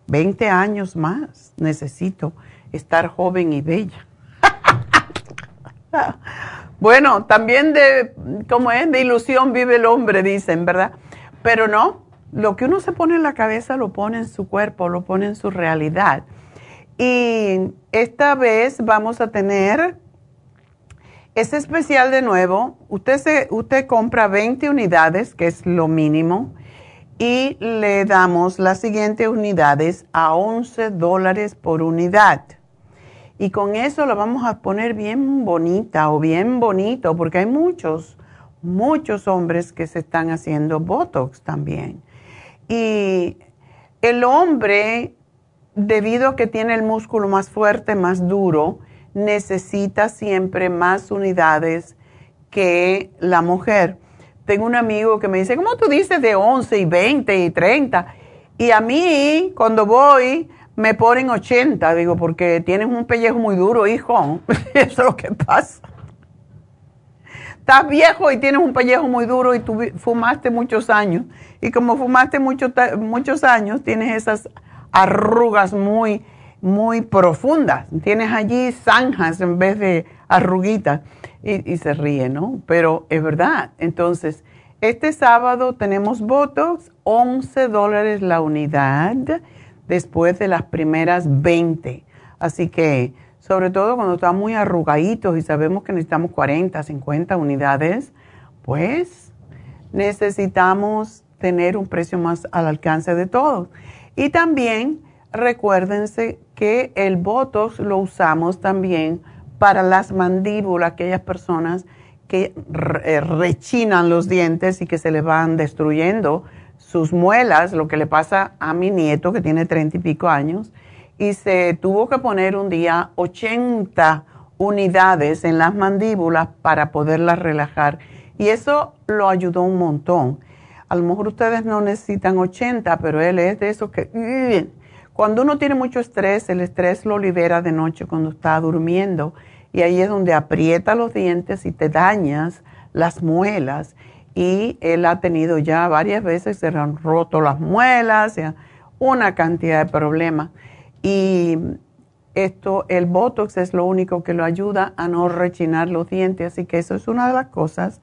20 años más necesito estar joven y bella. bueno, también de, como es, de ilusión vive el hombre, dicen, ¿verdad? Pero no, lo que uno se pone en la cabeza lo pone en su cuerpo, lo pone en su realidad. Y esta vez vamos a tener es especial de nuevo. Usted, se, usted compra 20 unidades, que es lo mínimo, y le damos las siguientes unidades a 11 dólares por unidad. Y con eso la vamos a poner bien bonita o bien bonito, porque hay muchos, muchos hombres que se están haciendo Botox también. Y el hombre, debido a que tiene el músculo más fuerte, más duro, necesita siempre más unidades que la mujer. Tengo un amigo que me dice, ¿cómo tú dices de 11 y 20 y 30? Y a mí, cuando voy, me ponen 80. Digo, porque tienes un pellejo muy duro, hijo. Eso es lo que pasa. Estás viejo y tienes un pellejo muy duro y tú fumaste muchos años. Y como fumaste muchos años, tienes esas arrugas muy muy profundas. Tienes allí zanjas en vez de arruguitas. Y, se ríe, ¿no? Pero es verdad. Entonces, este sábado tenemos Botox, 11 dólares la unidad después de las primeras 20. Así que, sobre todo cuando están muy arrugaditos y sabemos que necesitamos 40, 50 unidades, pues necesitamos tener un precio más al alcance de todos. Y también recuérdense que el Botox lo usamos también para las mandíbulas, aquellas personas que eh, rechinan los dientes y que se les van destruyendo sus muelas, lo que le pasa a mi nieto que tiene treinta y pico años, y se tuvo que poner un día 80 unidades en las mandíbulas para poderlas relajar. Y eso lo ayudó un montón. A lo mejor ustedes no necesitan 80, pero él es de esos que cuando uno tiene mucho estrés, el estrés lo libera de noche cuando está durmiendo y ahí es donde aprieta los dientes y te dañas las muelas. Y él ha tenido ya varias veces, se han roto las muelas, una cantidad de problemas. Y esto, el Botox es lo único que lo ayuda a no rechinar los dientes, así que eso es una de las cosas.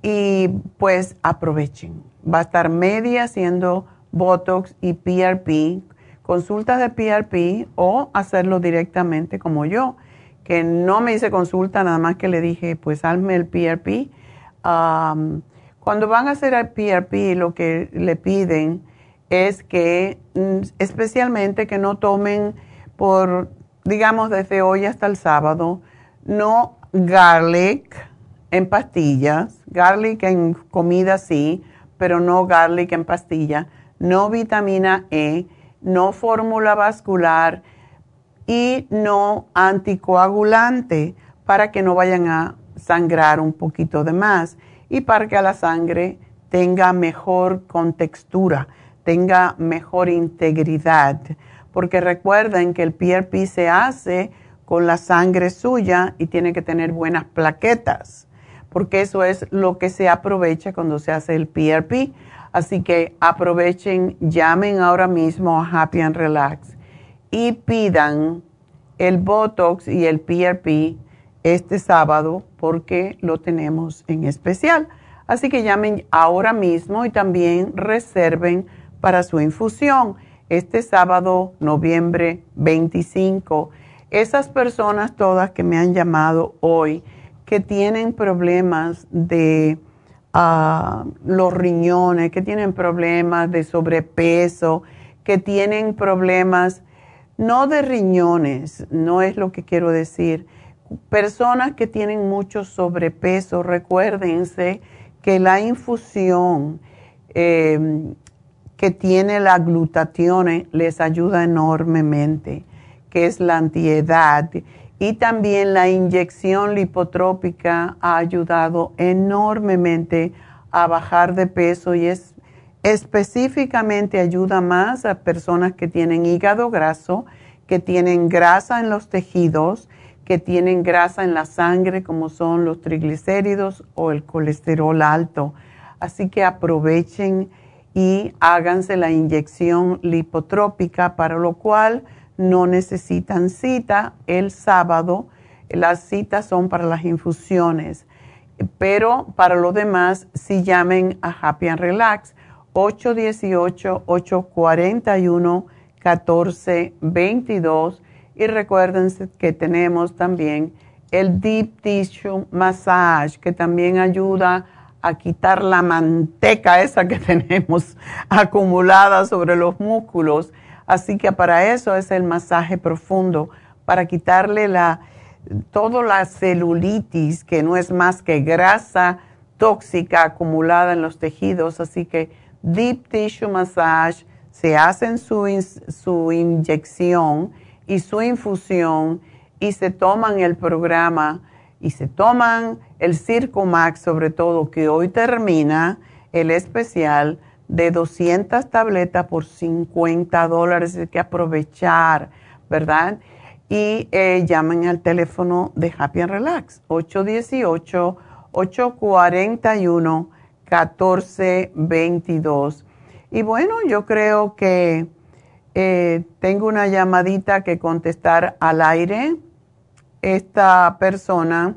Y pues aprovechen. Va a estar media haciendo Botox y PRP, consultas de PRP o hacerlo directamente como yo, que no me hice consulta, nada más que le dije, pues hazme el PRP. cuando van a hacer el PRP, lo que le piden es que, mm, especialmente que no tomen por, digamos, desde hoy hasta el sábado, no garlic en pastillas, garlic en comida sí, pero no garlic en pastilla, no vitamina E, no fórmula vascular y no anticoagulante para que no vayan a sangrar un poquito de más y para que la sangre tenga mejor contextura, tenga mejor integridad. Porque recuerden que el PRP se hace con la sangre suya y tiene que tener buenas plaquetas porque eso es lo que se aprovecha cuando se hace el PRP. Así que aprovechen, llamen ahora mismo a Happy and Relax y pidan el Botox y el PRP este sábado porque lo tenemos en especial. Así que llamen ahora mismo y también reserven para su infusión este sábado, noviembre 25. Esas personas todas que me han llamado hoy, que tienen problemas de ah, los riñones, que tienen problemas de sobrepeso, que tienen problemas no de riñones, no es lo que quiero decir. Personas que tienen mucho sobrepeso, recuérdense que la infusión em, que tiene la glutatión les ayuda enormemente, que es la antiedad y también la inyección lipotrópica ha ayudado enormemente a bajar de peso y es específicamente ayuda más a personas que tienen hígado graso, que tienen grasa en los tejidos, que tienen grasa en la sangre como son los triglicéridos o el colesterol alto. Así que aprovechen y háganse la inyección lipotrópica, para lo cual no necesitan cita el sábado. Las citas son para las infusiones, pero para lo demás, si llamen a Happy and Relax, 818-841-1422. Y recuérdense que tenemos también el Deep Tissue Massage, que también ayuda a quitar la manteca esa que tenemos acumulada sobre los músculos Así que para eso es el masaje profundo, para quitarle la, toda la celulitis, que no es más que grasa tóxica acumulada en los tejidos. Así que Deep Tissue Massage, se hacen su, su inyección y su infusión y se toman el programa y se toman el Circo Max, sobre todo, que hoy termina el especial de 200 tabletas por 50 dólares. Hay que aprovechar, ¿verdad? Y eh, llamen al teléfono de Happy and Relax, 818-841-1422. Y bueno, yo creo que eh, tengo una llamadita que contestar al aire. Esta persona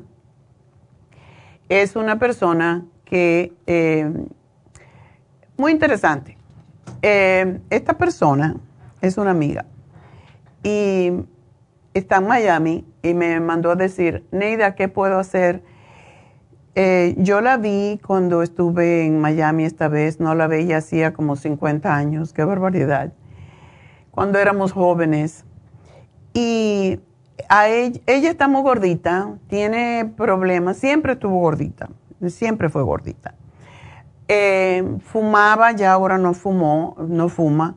es una persona que eh, muy interesante. Eh, esta persona es una amiga y está en Miami y me mandó a decir, Neida, ¿qué puedo hacer? Eh, yo la vi cuando estuve en Miami esta vez, no la veía hacía como 50 años, qué barbaridad, cuando éramos jóvenes. Y ella, está muy gordita, tiene problemas, siempre estuvo gordita, siempre fue gordita. Eh, fumaba, ya ahora no fumó, no fuma,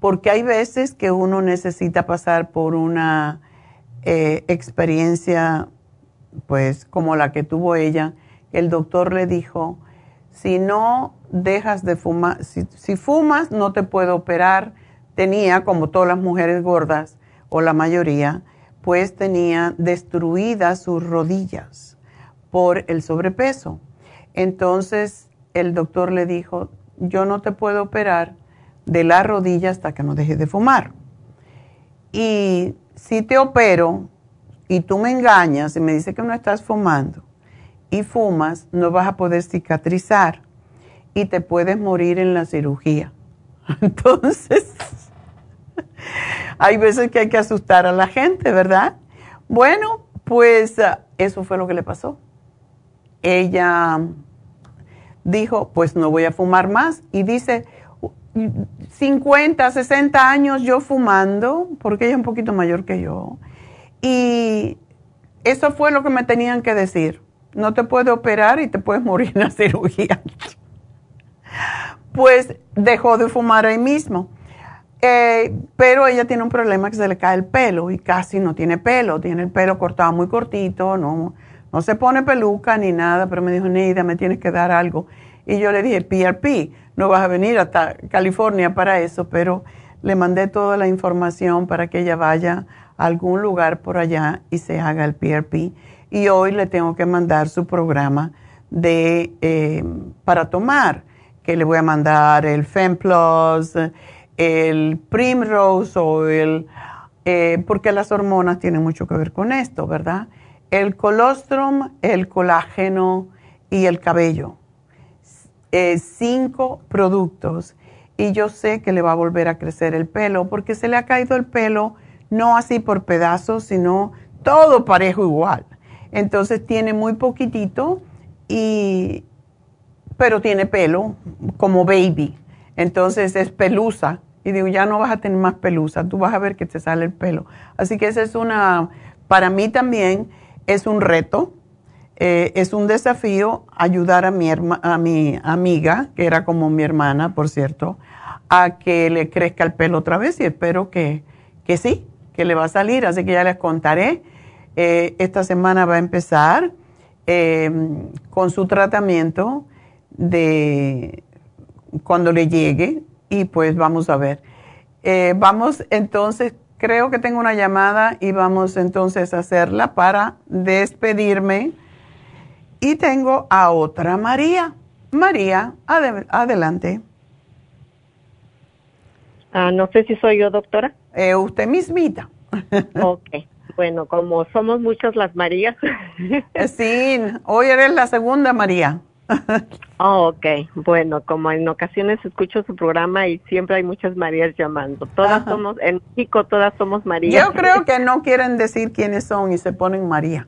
porque hay veces que uno necesita pasar por una eh, experiencia, pues como la que tuvo ella. El doctor le dijo, si no dejas de fumar, si fumas no te puedo operar. Tenía, como todas las mujeres gordas, o la mayoría, pues tenía destruidas sus rodillas por el sobrepeso. Entonces, el doctor le dijo, yo no te puedo operar de la rodilla hasta que no dejes de fumar. Y si te opero y tú me engañas y me dices que no estás fumando y fumas, no vas a poder cicatrizar y te puedes morir en la cirugía. Entonces, hay veces que hay que asustar a la gente, ¿verdad? Bueno, pues ah, eso fue lo que le pasó. Ella dijo, pues no voy a fumar más. Y dice, 50, 60 años yo fumando, porque ella es un poquito mayor que yo. Y eso fue lo que me tenían que decir. No te puede operar y te puedes morir en la cirugía. pues dejó de fumar ahí mismo. Eh, pero ella tiene un problema que se le cae el pelo y casi no tiene pelo. Tiene el pelo cortado muy cortito, no, no se pone peluca ni nada, pero me dijo, Neida, me tienes que dar algo. Y yo le dije, PRP, no vas a venir hasta California para eso, pero le mandé toda la información para que ella vaya a algún lugar por allá y se haga el PRP. Y hoy le tengo que mandar su programa de, eh, para tomar, que le voy a mandar el FemPlus, el Primrose Oil, eh, porque las hormonas tienen mucho que ver con esto, ¿verdad? El colostrum, el colágeno y el cabello eh, cinco productos y yo sé que le va a volver a crecer el pelo porque se le ha caído el pelo no así por pedazos, sino todo parejo igual. Entonces tiene muy poquitito y pero tiene pelo como baby. Entonces es pelusa y digo, ya no vas a tener más pelusa, tú vas a ver que te sale el pelo. Así que esa es una para mí también es un reto eh, es un desafío ayudar a mi, a mi amiga, que era como mi hermana, por cierto, a que le crezca el pelo otra vez y espero que, que sí, que le va a salir. Así que ya les contaré. Eh, esta semana va a empezar em, con su tratamiento de cuando le llegue y pues vamos a ver. Eh, vamos entonces, creo que tengo una llamada y vamos entonces a hacerla para despedirme y tengo a otra María. María, adelante. Ah, no sé si soy yo, doctora. Eh, usted mismita. ok. Bueno, como somos muchas las Marías. sí, hoy eres la segunda María. Oh, ok. Bueno, como en ocasiones escucho su programa y siempre hay muchas Marías llamando. Todas somos, en México todas somos Marías. Yo creo que no quieren decir quiénes son y se ponen María.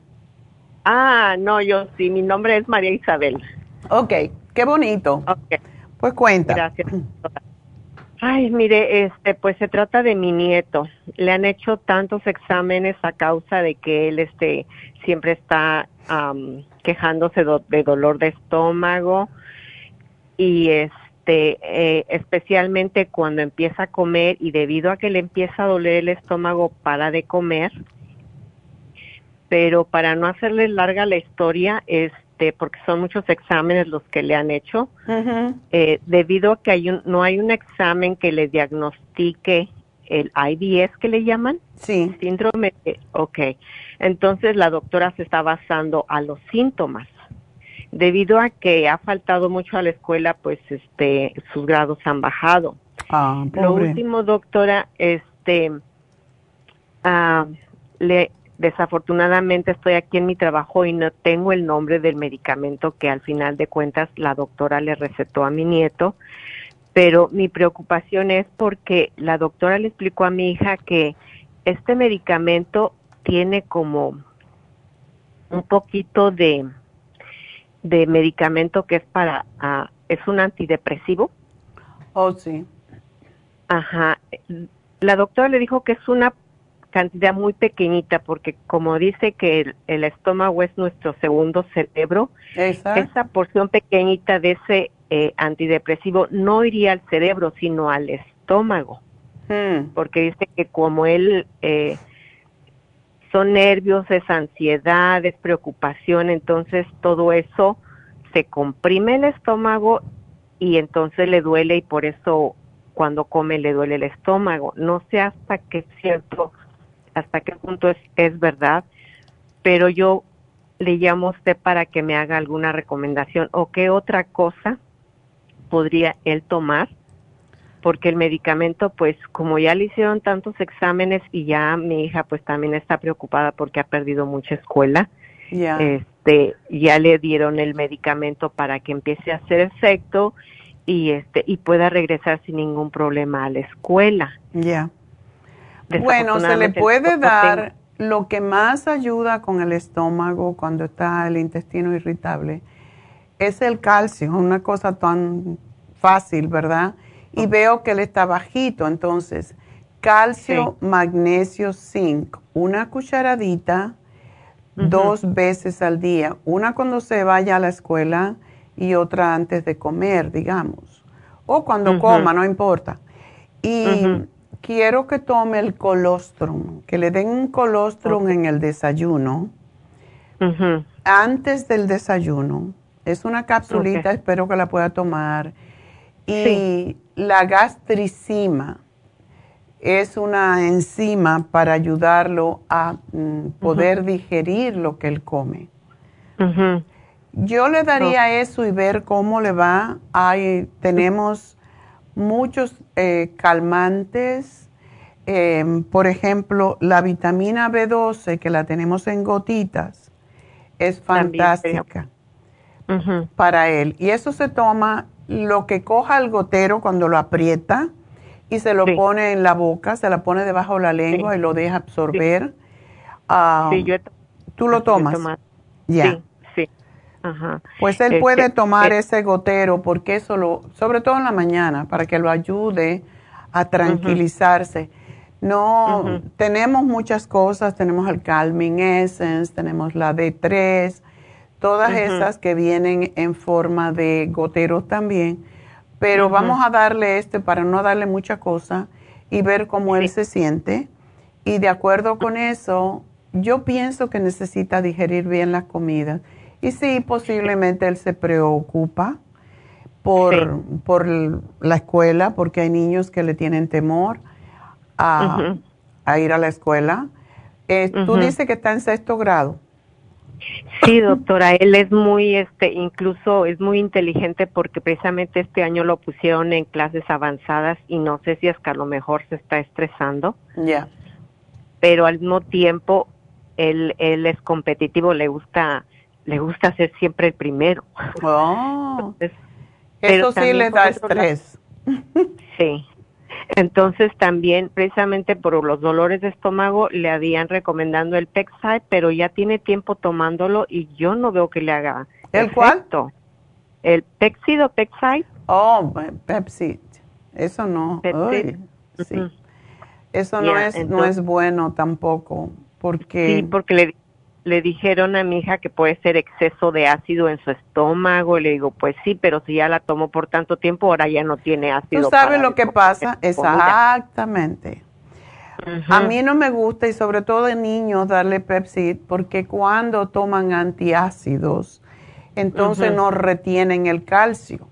Ah, no, yo sí, mi nombre es María Isabel. Ok, qué bonito. Ok. Pues cuenta. Gracias. Ay, mire, este, pues se trata de mi nieto. Le han hecho tantos exámenes a causa de que él, este, siempre está quejándose de dolor de estómago y este, eh, especialmente cuando empieza a comer y debido a que le empieza a doler el estómago para de comer, pero para no hacerle larga la historia, este, porque son muchos exámenes los que le han hecho, eh, debido a que hay un, no hay un examen que le diagnostique el IBS que le llaman, sí. síndrome, ok, entonces la doctora se está basando a los síntomas. Debido a que ha faltado mucho a la escuela, pues este, sus grados han bajado. Ah, Lo último, doctora, este, ah, le, Desafortunadamente estoy aquí en mi trabajo y no tengo el nombre del medicamento que al final de cuentas la doctora le recetó a mi nieto, pero mi preocupación es porque la doctora le explicó a mi hija que este medicamento tiene como un poquito de, de medicamento que es para, ah, es un antidepresivo. Oh, sí. Ajá. La doctora le dijo que es una cantidad muy pequeñita porque como dice que el, estómago es nuestro segundo cerebro, esa porción pequeñita de ese eh, antidepresivo no iría al cerebro sino al estómago, hmm. porque dice que como él eh, son nervios, es ansiedad, es preocupación, entonces todo eso se comprime el estómago y entonces le duele y por eso cuando come le duele el estómago. No sé hasta qué cierto hasta qué punto es, es verdad, pero yo le llamo a usted para que me haga alguna recomendación o qué otra cosa podría él tomar, porque el medicamento, pues como ya le hicieron tantos exámenes y ya mi hija pues también está preocupada porque ha perdido mucha escuela, Ya. este, ya le dieron el medicamento para que empiece a hacer efecto y este y pueda regresar sin ningún problema a la escuela. Ya. Bueno, se le puede dar lo que más ayuda con el estómago cuando está el intestino irritable es el calcio, una cosa tan fácil, ¿verdad? Y veo que él está bajito, entonces calcio, magnesio, zinc, una cucharadita dos veces al día, una cuando se vaya a la escuela y otra antes de comer, digamos, o cuando coma, no importa. Y. quiero que tome el colostrum, que le den un colostrum en el desayuno, antes del desayuno. Es una capsulita, espero que la pueda tomar. Y Sí. la gastricima es una enzima para ayudarlo a mm, poder digerir lo que él come. Yo le daría eso y ver cómo le va. Hay, tenemos muchos eh, calmantes. eh, por ejemplo, la vitamina B12, que la tenemos en gotitas, es fantástica para él. Y eso se toma lo que coja el gotero cuando lo aprieta y se lo Sí. pone en la boca, se la pone debajo de la lengua y lo deja absorber. Ah, Sí, yo he to- ¿Tú lo yo he tomas? Ya. Ajá. Pues él Este, puede tomar eh, ese gotero porque eso lo, sobre todo en la mañana, para que lo ayude a tranquilizarse. No, tenemos muchas cosas, tenemos el Calming Essence, tenemos la D3, todas esas que vienen en forma de goteros también, pero vamos a darle este para no darle mucha cosa y ver cómo él se siente. Y de acuerdo con eso, yo pienso que necesita digerir bien las comidas. Y sí, posiblemente él se preocupa por, por la escuela, porque hay niños que le tienen temor a, a ir a la escuela. Eh, Tú dices que está en sexto grado. Sí, doctora, él es muy, este, incluso es muy inteligente porque precisamente este año lo pusieron en clases avanzadas y no sé si es que a lo mejor se está estresando, Ya. pero al mismo tiempo él, él es competitivo, le gusta, le gusta ser siempre el primero. Oh, Entonces, eso sí le da estrés. Sí. Entonces también precisamente por los dolores de estómago le habían recomendando el Pexide, pero ya tiene tiempo tomándolo y yo no veo que le haga ¿El cuál? efecto. El Pexid o Pexide. Oh, Pepsi. Eso no. Pepsi. Sí. Eso no, es, no es bueno tampoco, porque... Sí, porque le, le dijeron a mi hija que puede ser exceso de ácido en su estómago. Y le digo, pues sí, pero si ya la tomó por tanto tiempo, ahora ya no tiene ácido. Tú sabes lo que pasa, exactamente. A mí no me gusta, y sobre todo de niños, darle Pepsi, porque cuando toman antiácidos, entonces no retienen el calcio.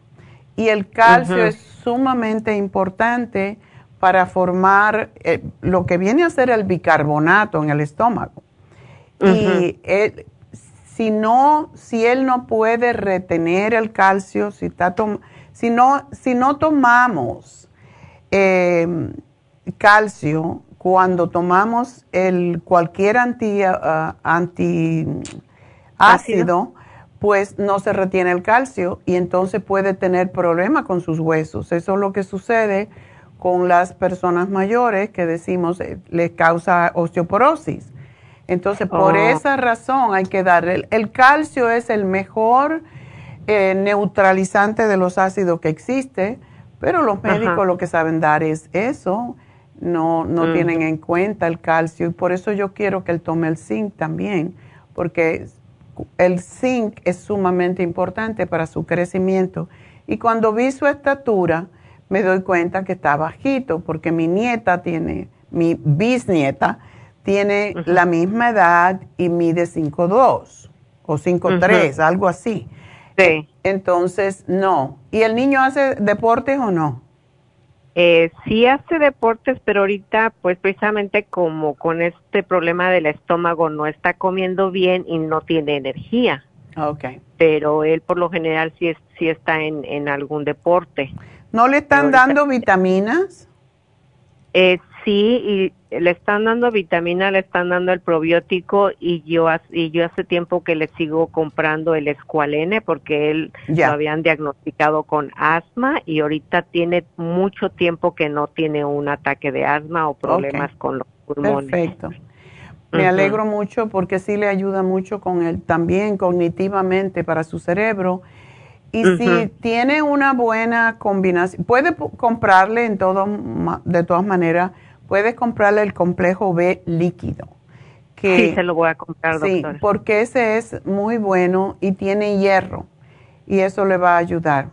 Y el calcio es sumamente importante para formar eh, lo que viene a ser el bicarbonato en el estómago. Y él- si no, si él no puede retener el calcio, si, está si, no, si no tomamos eh, calcio, cuando tomamos el, cualquier anti, ah, antiácido, pues no se retiene el calcio y entonces puede tener problemas con sus huesos. Eso es lo que sucede con las personas mayores que decimos eh, les causa osteoporosis. Entonces, por Oh. esa razón hay que darle. El, el calcio es el mejor eh, neutralizante de los ácidos que existe, pero los Ajá. médicos lo que saben dar es eso. No, no Mm. tienen en cuenta el calcio y por eso yo quiero que él tome el zinc también, porque el zinc es sumamente importante para su crecimiento. Y cuando vi su estatura, me doy cuenta que está bajito, porque mi nieta tiene, mi bisnieta, tiene la misma edad y mide 5'2 o 5'3, algo así. Sí. Entonces, no. ¿Y el niño hace deportes o no? Eh, sí hace deportes, pero ahorita, pues precisamente como con este problema del estómago no está comiendo bien y no tiene energía. Ok. Pero él por lo general sí, es, sí está en, en algún deporte. ¿No le están dando vitaminas? Eh, sí, y le están dando vitamina, le están dando el probiótico y yo, y yo hace tiempo que le sigo comprando el escualene porque él lo habían diagnosticado con asma y ahorita tiene mucho tiempo que no tiene un ataque de asma o problemas con los pulmones. Perfecto. Me alegro mucho porque sí le ayuda mucho con él también cognitivamente para su cerebro. Y si tiene una buena combinación, puede comprarle en todo, de todas maneras, puedes comprarle el complejo B líquido. Que, sí, se lo voy a comprar, doctora. Sí, porque ese es muy bueno y tiene hierro y eso le va a ayudar.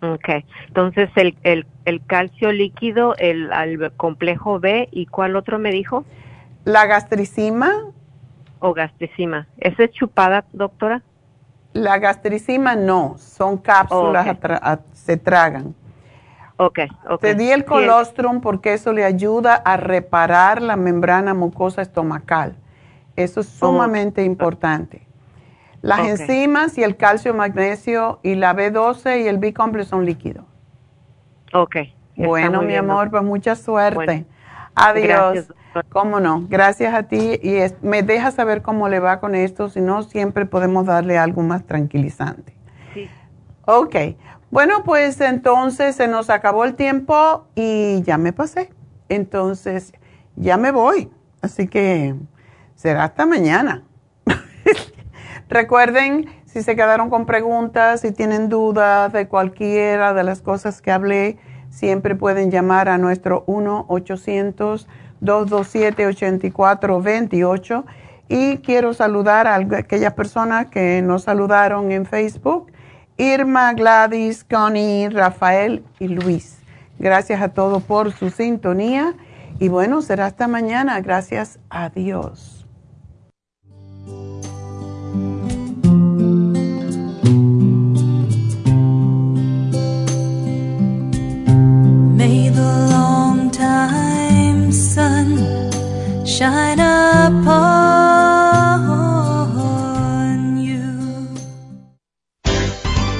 Ok, entonces el, el, el calcio líquido, el, el complejo B y ¿cuál otro me dijo? La gastricima. O gastricima. ¿Esa es chupada, doctora? La gastricima no, son cápsulas, se tragan. Ok, ok. Te di el colostrum porque eso le ayuda a reparar la membrana mucosa estomacal. Eso es oh. sumamente importante. Las enzimas y el calcio, magnesio y la B12 y el B-complex son líquidos. Ok. Bueno, mi amor, pues mucha suerte. Adiós. ¿Cómo no? Gracias a ti y me deja saber cómo le va con esto, si no siempre podemos darle algo más tranquilizante. Sí. Ok. Bueno, pues entonces se nos acabó el tiempo y ya me pasé. Entonces ya me voy. Así que será hasta mañana. Recuerden, si se quedaron con preguntas, si tienen dudas de cualquiera de las cosas que hablé, siempre pueden llamar a nuestro 1-800-227-8428. Y quiero saludar a aquellas personas que nos saludaron en Facebook. Irma, Gladys, Connie, Rafael y Luis. Gracias a todos por su sintonía. Y bueno, será hasta mañana. Gracias a Dios.